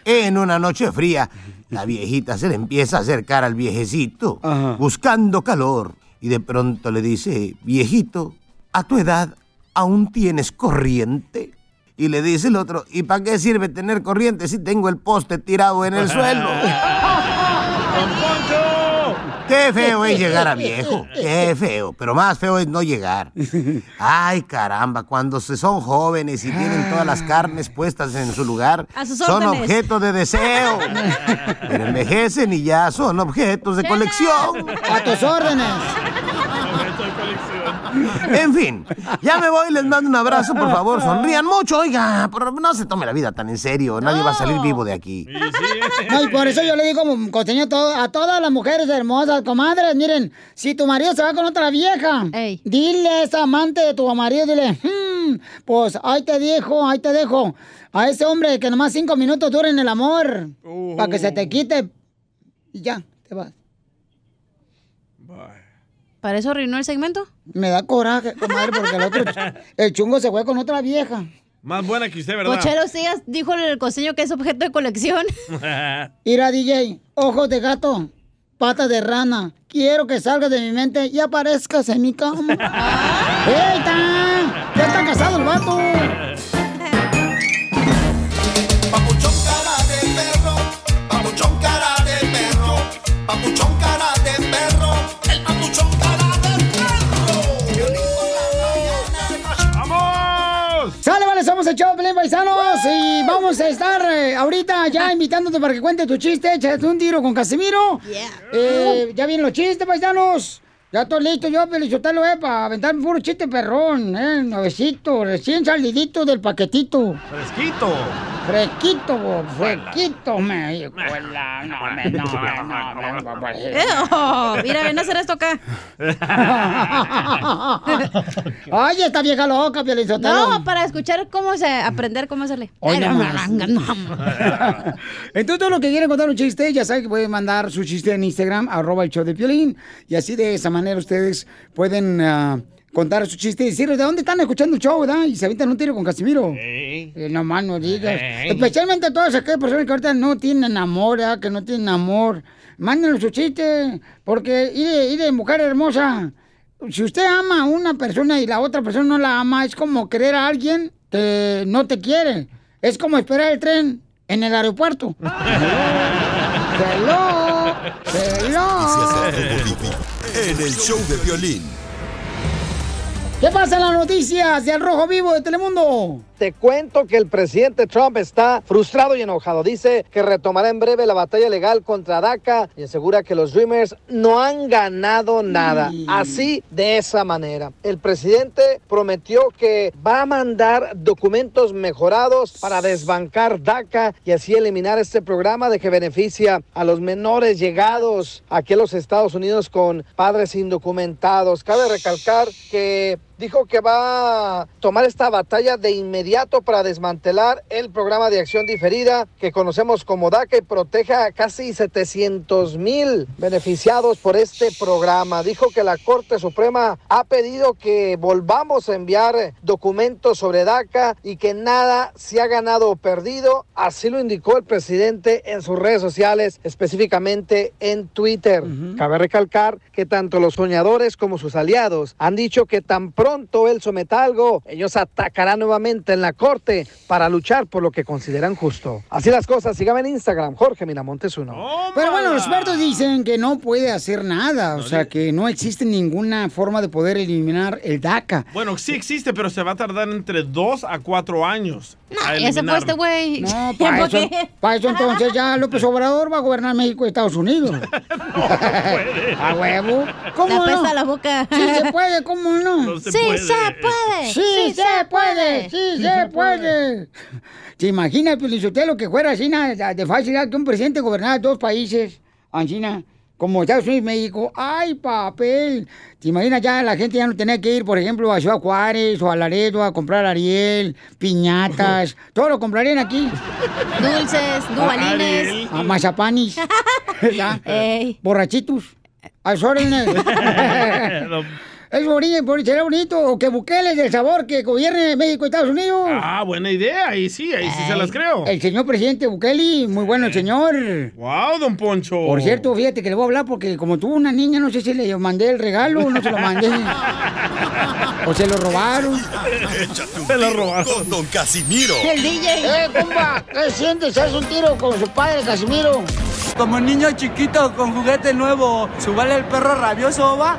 En una noche fría, la viejita se le empieza a acercar al viejecito, buscando calor. Y de pronto le dice, viejito, a tu edad, ¿aún tienes corriente? Y le dice el otro, ¿y para qué sirve tener corriente si tengo el poste tirado en el suelo? Qué feo es llegar a viejo, qué feo, pero más feo es no llegar. Ay, caramba, cuando se son jóvenes y tienen todas las carnes puestas en su lugar, son objeto de deseo. Pero envejecen y ya son objetos de colección. A tus órdenes. En fin, ya me voy, les mando un abrazo, por favor, sonrían mucho, oiga, por- no se tome la vida tan en serio, nadie va a salir vivo de aquí. No, y por eso yo le digo, costeño, a to- a todas las mujeres hermosas, comadres, miren, si tu marido se va con otra vieja, dile a esa amante de tu marido, dile, "Hmm, pues ahí te dejo, ahí te dejo. A ese hombre que nomás cinco minutos dura en el amor, para que se te quite y ya, te vas. ¿Para eso arruinó el segmento? Me da coraje, comadre, porque el otro, el chungo se fue con otra vieja. Más buena que usted, ¿verdad? Pochero, sí, dijo el costeño que es objeto de colección. Mira, DJ, ojos de gato, patas de rana. Quiero que salgas de mi mente y aparezcas en mi cama. ¡Eita! ¡Ya está casado el vato! Papuchón cara de perro, papuchón cara de perro, Pelín Paisanos y vamos a estar eh, ahorita ya invitándote para que cuente tu chiste. Échate un tiro con Casimiro. Eh, ya vienen los chistes, paisanos. Ya estoy listo yo, Pelichotelo, eh, para aventar puro chiste perrón, eh, nuevecito, recién salidito del paquetito. Fresquito. Fresquito, fresquito, me hijuela, no, me, no, me, no, me, no, Ew, mira, ven a hacer esto acá. Ay, esta vieja loca, Pielizotelo. No, para escuchar cómo se, aprender cómo hacerle. No no, no, no. Entonces, todo lo que quieren contar un chiste, ya saben que pueden mandar su chiste en Instagram, arroba el show de Piolín. Y así de esa manera ustedes pueden ah, contar su chiste y decirles de dónde están escuchando el show, ¿verdad? Y se avientan un tiro con Casimiro. Eh, no más no digas. Ey. Especialmente todas aquellas personas que ahorita no tienen amor, ¿verdad? Que no tienen amor. Mándenos su chiste, porque, mire, mire, mujer hermosa, si usted ama a una persona y la otra persona no la ama, es como querer a alguien que no te quiere. Es como esperar el tren en el aeropuerto. ¡Hello! ¡Hello! En el show de violín. ¿Qué pasa en las noticias de Al Rojo Vivo de Telemundo? Te cuento que el presidente Trump está frustrado y enojado. Dice que retomará en breve la batalla legal contra DACA y asegura que los Dreamers no han ganado nada. Así, de esa manera. El presidente prometió que va a mandar documentos mejorados para desbancar DACA y así eliminar este programa de que beneficia a los menores llegados aquí a los Estados Unidos con padres indocumentados. Cabe recalcar que dijo que va a tomar esta batalla de inmediato para desmantelar el programa de acción diferida que conocemos como DACA y proteja a casi 700 mil beneficiados por este programa. Dijo que la Corte Suprema ha pedido que volvamos a enviar documentos sobre DACA y que nada se ha ganado o perdido. Así lo indicó el presidente en sus redes sociales, específicamente en Twitter. Cabe recalcar que tanto los soñadores como sus aliados han dicho que tan pronto él someta algo, ellos atacarán nuevamente en la corte para luchar por lo que consideran justo. Así las cosas, síganme en Instagram, Jorge Miramontes uno. Pero bueno, los expertos dicen que no puede hacer nada, o sea, que no existe ninguna forma de poder eliminar el DACA. Bueno, sí existe, pero se va a tardar entre dos a cuatro años. a Ya se fue este güey. No, para eso, pa' eso entonces ya López Obrador va a gobernar México y Estados Unidos. A huevo. ¿Cómo Te no? la boca. Sí se puede, ¿cómo no? No se Sí se puede. Sí, se puede. Sí se puede. ¿Te imaginas, lo que fuera así de fácil que un presidente gobernara dos países? Ancina, como Estados Unidos y México. ¡Ay, papel! ¿Te imaginas ya la gente ya no tenía que ir, por ejemplo, a Ciudad Juárez o a Laredo a comprar Ariel, piñatas? Todo lo comprarían aquí. Dulces, dubalines. A mazapanis. ¿Ya? Ey. Borrachitos. A órdenes. Es bonito, sería bonito. O que Bukele del sabor que gobierne México y Estados Unidos. Ah, buena idea. Ahí sí, ahí sí se las creo. El señor presidente Bukele, muy bueno el señor. Wow, don Poncho. Por cierto, fíjate que le voy a hablar porque como tuvo una niña, no sé si le mandé el regalo o no se lo mandé. o se lo robaron. Échate un Se lo robaron. con Don Casimiro. El DJ. ¡Eh, compa! ¿Qué sientes? ¿Haz un tiro con su padre, Casimiro? Como niño chiquito con juguete nuevo, ¿subale el perro rabioso, va?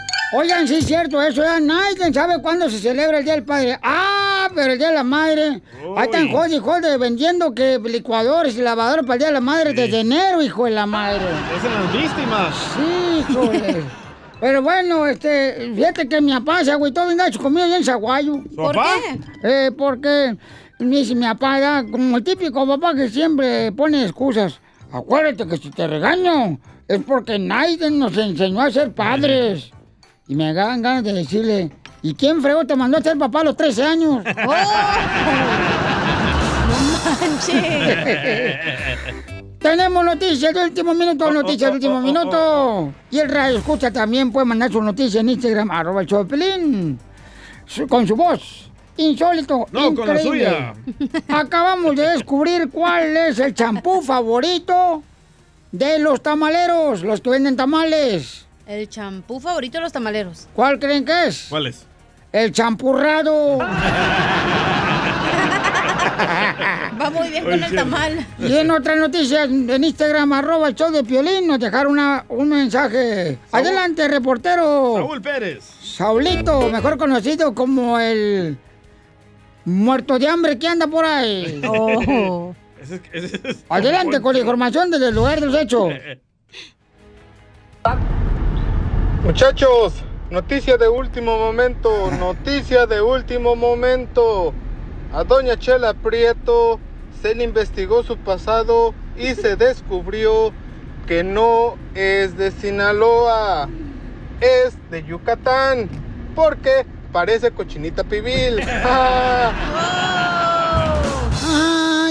Oigan, sí es cierto eso, ya nadie sabe cuándo se celebra el Día del Padre. ¡Ah, pero el Día de la Madre! Ahí están jode y jode vendiendo que licuadores y lavadores para el Día de la Madre desde enero, hijo de la madre. Es en las víctimas. Sí, joder. Pero bueno, este, fíjate que mi papá se agüitó bien gacho conmigo allá en Zaguayo. ¿Por papá? Eh, porque dice mi papá, ya, como el típico papá que siempre pone excusas. Acuérdate que si te regaño es porque nadie nos enseñó a ser padres. Y me dan ganas de decirle, ¿y quién fregó te mandó a ser papá a los 13 años? Tenemos noticias de último minuto, noticias de último minuto. Y el radio escucha también puede mandar su noticia en Instagram, arroba el show de Pelín, su- con su voz. Insólito, No, con la increíble. Acabamos de descubrir cuál es el champú favorito de los tamaleros, los que venden tamales. El champú favorito de los tamaleros. ¿Cuál creen que es? ¿Cuál es? El champurrado. Va muy bien con el tamal. Y en otras noticias, en Instagram, arroba el show de Piolín, nos dejaron una- un mensaje. Adelante, reportero. Saúl Pérez. Saulito, mejor conocido como el muerto de hambre que anda por ahí. Oh. Ese es- ese es- Adelante con la información desde el lugar de los hechos. Muchachos, noticia de último momento, noticia de último momento. A doña Chela Prieto se le investigó su pasado y se descubrió que no es de Sinaloa, es de Yucatán, porque parece cochinita pibil.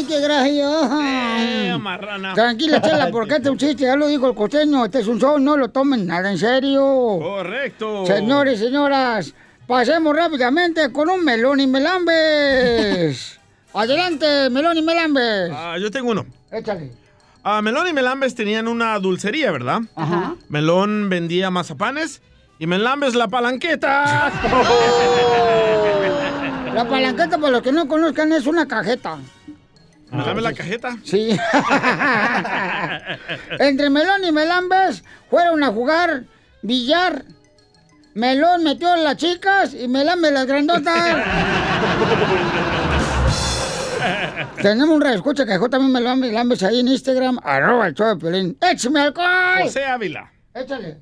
Ay, qué gracioso. Eh, marrana. Tranquila, Chela, porque este es un chiste, ya lo dijo el costeño, este es un show, no lo tomen nada en serio. Correcto. Señores, señoras, pasemos rápidamente con un melón y melambes. Adelante, melón y melambes. Ah, yo tengo uno. Échale. Ah, Melón y Melambes tenían una dulcería, ¿verdad? Ajá. Melón vendía mazapanes y Melambes la palanqueta. La palanqueta, para los que no conozcan, es una cajeta. Melambes la cajeta. Sí. Entre Melón y Melambes fueron a jugar billar. Melón metió a las chicas y Melambes las grandotas. Tenemos un escucha que dejó también Melón Melambes ahí en Instagram, arroba el show de Piolín. ¡Échame alcohol! José Ávila. Échale.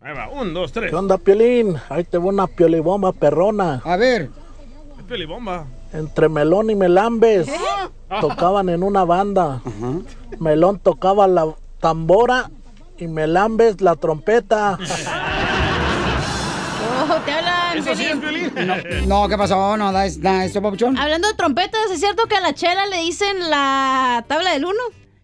Ahí va, un, dos, tres. ¿Qué onda, Piolín? Ahí te va una piolibomba perrona. A ver. Es pelibomba. Entre Melón y Melambes tocaban en una banda. Melón tocaba la tambora y Melambes la trompeta. Oh, te hablan. Eso sí es Piolín. violín. No, ¿qué pasó? No, da, da esto, papuchón. Hablando de trompetas, ¿es cierto que a la chela le dicen la tabla del uno?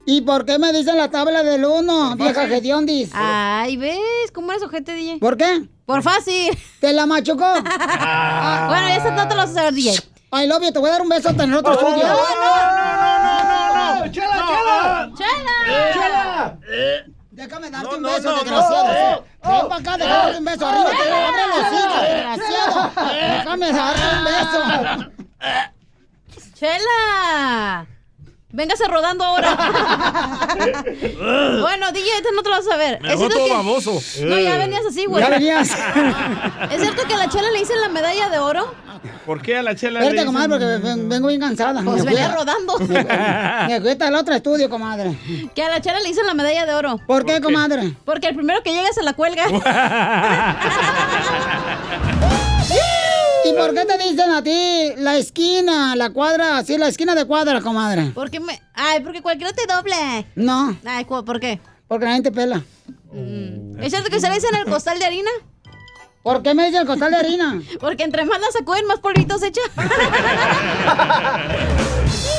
¿Y por qué me dicen la tabla del uno, vieja Gediondis? Ay, ¿ves? ¿Cómo eres ojete, DJ? ¿Por qué? Por fácil. ¿Te la machucó? Ah, bueno, ya no te lo vas a saber, DJ. Ay, Lobio, te voy a dar un beso en el otro No, estudio. no, no, no, ¡Chela, chela! ¡Chela! ¡Chela! Déjame darte un no, beso, no, desgraciado. no. Ven para acá, déjame darte un beso. Arriba, te abre los hijos, desgraciado. Déjame darte un beso. ¡Chela! Véngase rodando ahora. bueno, DJ, este no te lo vas a ver. Me dejó todo baboso. No, ya venías así, güey. Ya venías. ¿Es cierto que a la chela le dicen la medalla de oro? ¿Por qué a la chela le Espérate, dicen- comadre, porque ven- vengo bien cansada. Pues Me venía a- rodando. Me fui hasta el otro estudio, comadre. Que a la chela le dicen la medalla de oro. ¿Por qué, comadre? Porque el primero que llega se la cuelga. ¿Y por qué te dicen a ti la esquina, la cuadra, así la esquina de cuadra, comadre? Porque me... Ay, porque cualquiera te doble. No. Ay, ¿cu- ¿por qué? Porque la gente pela. ¿Es cierto que se le dicen el costal de harina? ¿Por qué me dicen el costal de harina? Porque entre más la sacuden, más polvitos echa.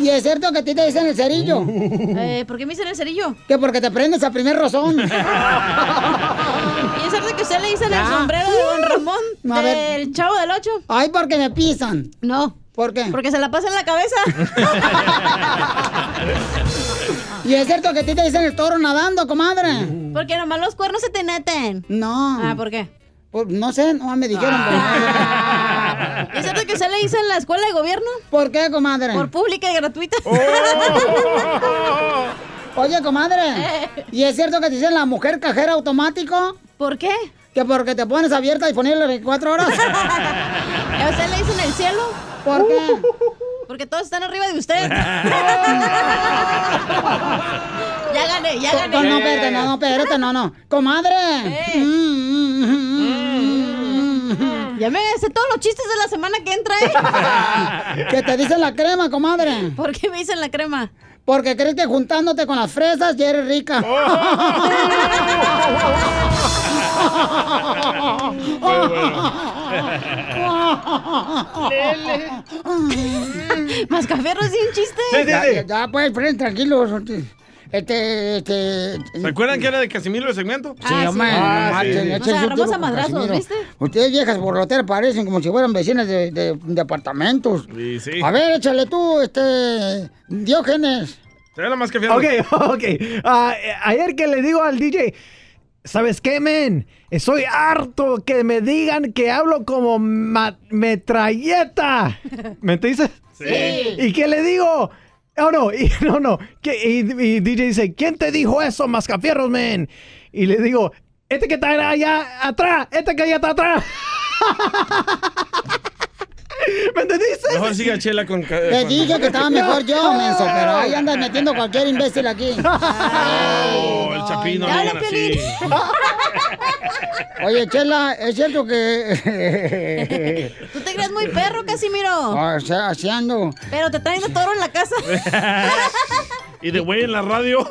¿Y es cierto que a ti te dicen el cerillo? Eh, ¿Por qué me dicen el cerillo? Que porque te prendes a primer rozón. ¿Y es cierto que usted le dicen el sombrero de Don Ramón? A ver. del Chavo del Ocho. Ay, porque me pisan. No. ¿Por qué? Porque se la pasa en la cabeza. ¿Y es cierto que a ti te dicen el toro nadando, comadre? Porque nomás los cuernos se te neten. No. Ah, ¿por qué? Pues, no sé, no me dijeron. ¿Y es cierto que usted le dice en la escuela de gobierno? ¿Por qué, comadre? Por pública y gratuita. Oye, comadre, ¿y es cierto que te dicen la mujer cajera automático? ¿Por qué? Que porque te pones abierta y ponerle 24 horas. ¿Y a usted le dicen el cielo? ¿Por qué? Porque todos están arriba de usted. ya gané, ya gané. No, no, espérate, no, no, espérate, no, no. Comadre. Ya me sé todos los chistes de la semana que entra, ¿eh? Que te dicen la crema, comadre. ¿Por qué me dicen la crema? Porque crees que juntándote con las fresas ya eres rica. Mascafierro es un chiste. Ya, ya, ya, pues, tranquilos. Este, este... ¿Se acuerdan que era de Casimiro el segmento? Sí, hombre, Ah, marchen, sí. Nos un agarramos tiro a madrazos. ¿viste? Ustedes viejas borloteras parecen como si fueran vecinas de, de, de apartamentos. Sí, sí. A ver, échale tú, este... Diógenes. Se ve la más que Ok, ok. Ah, ayer que le digo al DJ, ¿sabes qué, men? Estoy harto que me digan que hablo como metralleta. ¿Me entiendes? Sí. ¿Y qué le digo? Oh, no, y, no, no. ¿Qué? Y, DJ dice, ¿quién te dijo eso, mascafierros, men? Y le digo, este que está allá atrás, este que allá está atrás. ¿Me entendiste? Mejor siga Chela con... Te dije que estaba mejor yo, menso, pero ahí andas metiendo cualquier imbécil aquí. Oh, el chapino, no digan así. Oye, Chela, es cierto que... Tú te crees muy perro, Casimiro. o sea, así ando. Pero te traen de toro en la casa. y de güey en la radio.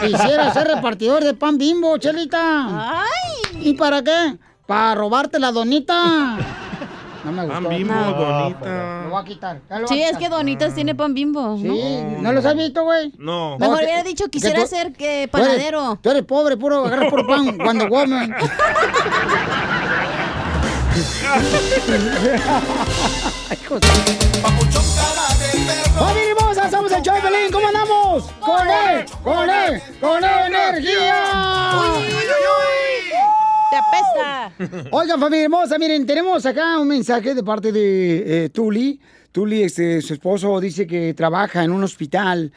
Quisiera ser repartidor de pan bimbo, Chelita. Ay. ¿Y para qué? Para robarte la donita. No me gustó. Pan Bimbo, No. donita. Lo voy a quitar. lo Sí, a es quitar. que Donitas tiene pan bimbo. Sí, ¿no los has visto, güey? No. Mejor que- hubiera dicho, que quisiera tú- ser que tú eres- panadero. Tú eres pobre, puro, agarras puro pan cuando Woman. ¡Familia hermosa! ¡Somos el Pelín! ¿Cómo andamos? ¡Con él! ¡Con él! ¡Con energía! ¡Te apesta! Oigan, familia hermosa, miren, tenemos acá un mensaje de parte de eh, Tuli. Tuli, este, su esposo dice que trabaja en un hospital.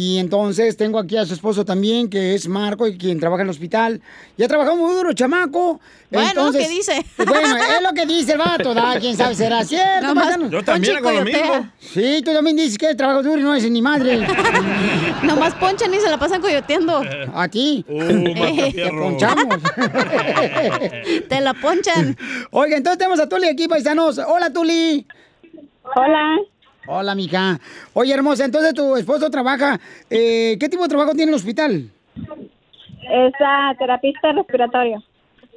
Y entonces tengo aquí a su esposo también, que es Marco, y quien trabaja en el hospital. Ya trabajó muy duro, chamaco. Bueno, Entonces, ¿qué dice? Bueno, es lo que dice el vato, ¿da? ¿Quién sabe? ¿Será cierto? Yo también hago lo mismo. Sí, tú también dices que trabajo duro y no es ni madre. Nomás ponchan y se la pasan coyoteando. ¿A ti? Uh, Te ponchamos. Te la ponchan. Oiga, entonces tenemos a Tuli aquí, paisanos. Hola, Tuli. Hola, Hola, mija. Oye, hermosa, entonces tu esposo trabaja. eh, ¿Qué tipo de trabajo tiene en el hospital? es ah, terapista respiratorio.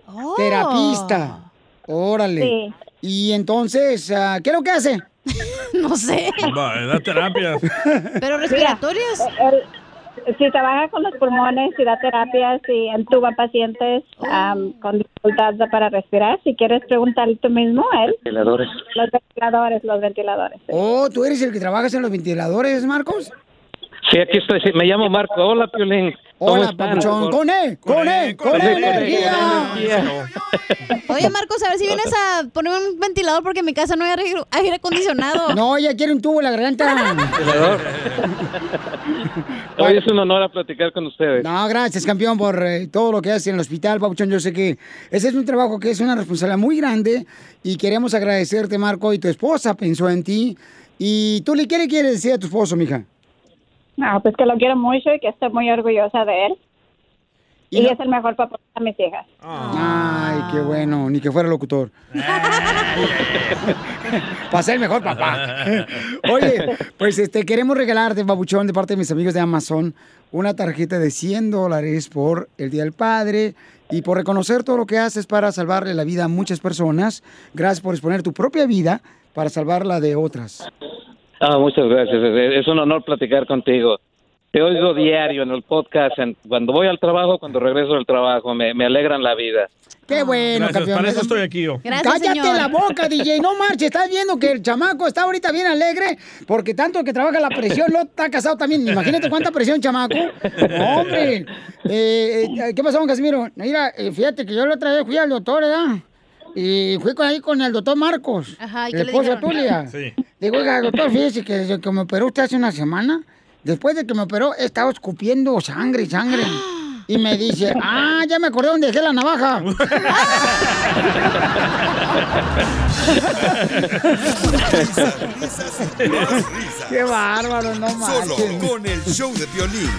Oh. Terapista. Órale. Sí. Y entonces, ah, ¿qué es lo que hace? No sé. Va, da terapias. Pero respiratorias. Si trabaja con los pulmones, si da terapias, si entuba pacientes con dificultad para respirar, si quieres preguntarle tú mismo a él. Ventiladores. Los ventiladores, los ventiladores. Oh, ¿tú eres el que trabajas en los ventiladores, Marcos? Sí, aquí estoy. sí, me llamo Marco. Hola, Piolín. ¿Cómo Hola, papuchón. Con E, con con energía. Oye, Marcos, a ver si vienes a poner un ventilador porque en mi casa no hay aire, acondicionado. No, ella quiere un tubo en la garganta. Hoy es un honor a platicar con ustedes. No, gracias, campeón, por eh, todo lo que haces en el hospital, Papuchón. Yo sé que ese es un trabajo que es una responsabilidad muy grande y queremos agradecerte, Marco, y tu esposa pensó en ti. ¿Y tú le qué le quieres decir a tu esposo, mija? No, pues que lo quiero mucho y que estoy muy orgullosa de él. Y, es el mejor papá para mis hijas. Ay, qué bueno, ni que fuera locutor. Para ser el mejor papá. Oye, pues este queremos regalarte, babuchón, de parte de mis amigos de Amazon, una tarjeta de 100 dólares por el Día del Padre y por reconocer todo lo que haces para salvarle la vida a muchas personas. Gracias por exponer tu propia vida para salvar la de otras. Ah, muchas gracias. Es un honor platicar contigo. Te oigo diario en el podcast. en- cuando voy al trabajo, cuando regreso del trabajo, me, me alegran la vida. Qué bueno, Gracias, campeón. para eso estoy aquí yo. Cállate la boca, DJ. No marches. Estás viendo que el chamaco está ahorita bien alegre porque tanto que trabaja la presión, no está casado también. Imagínate cuánta presión, chamaco. No, hombre. Eh, eh, ¿Qué pasó, don Casimiro? Mira, eh, fíjate que yo la otra vez fui al doctor, ¿verdad? Y fui con ahí con el doctor Marcos, Ajá, ¿y el qué le esposo de dijeron? Tulia. Sí. Digo, oiga, doctor, fíjese que desde que me operó usted hace una semana, después de que me operó, he estado escupiendo sangre y sangre. Y me dice, ah, ya me acordé dónde dejé la navaja. Qué bárbaro, no Solo manches. con el show de violín.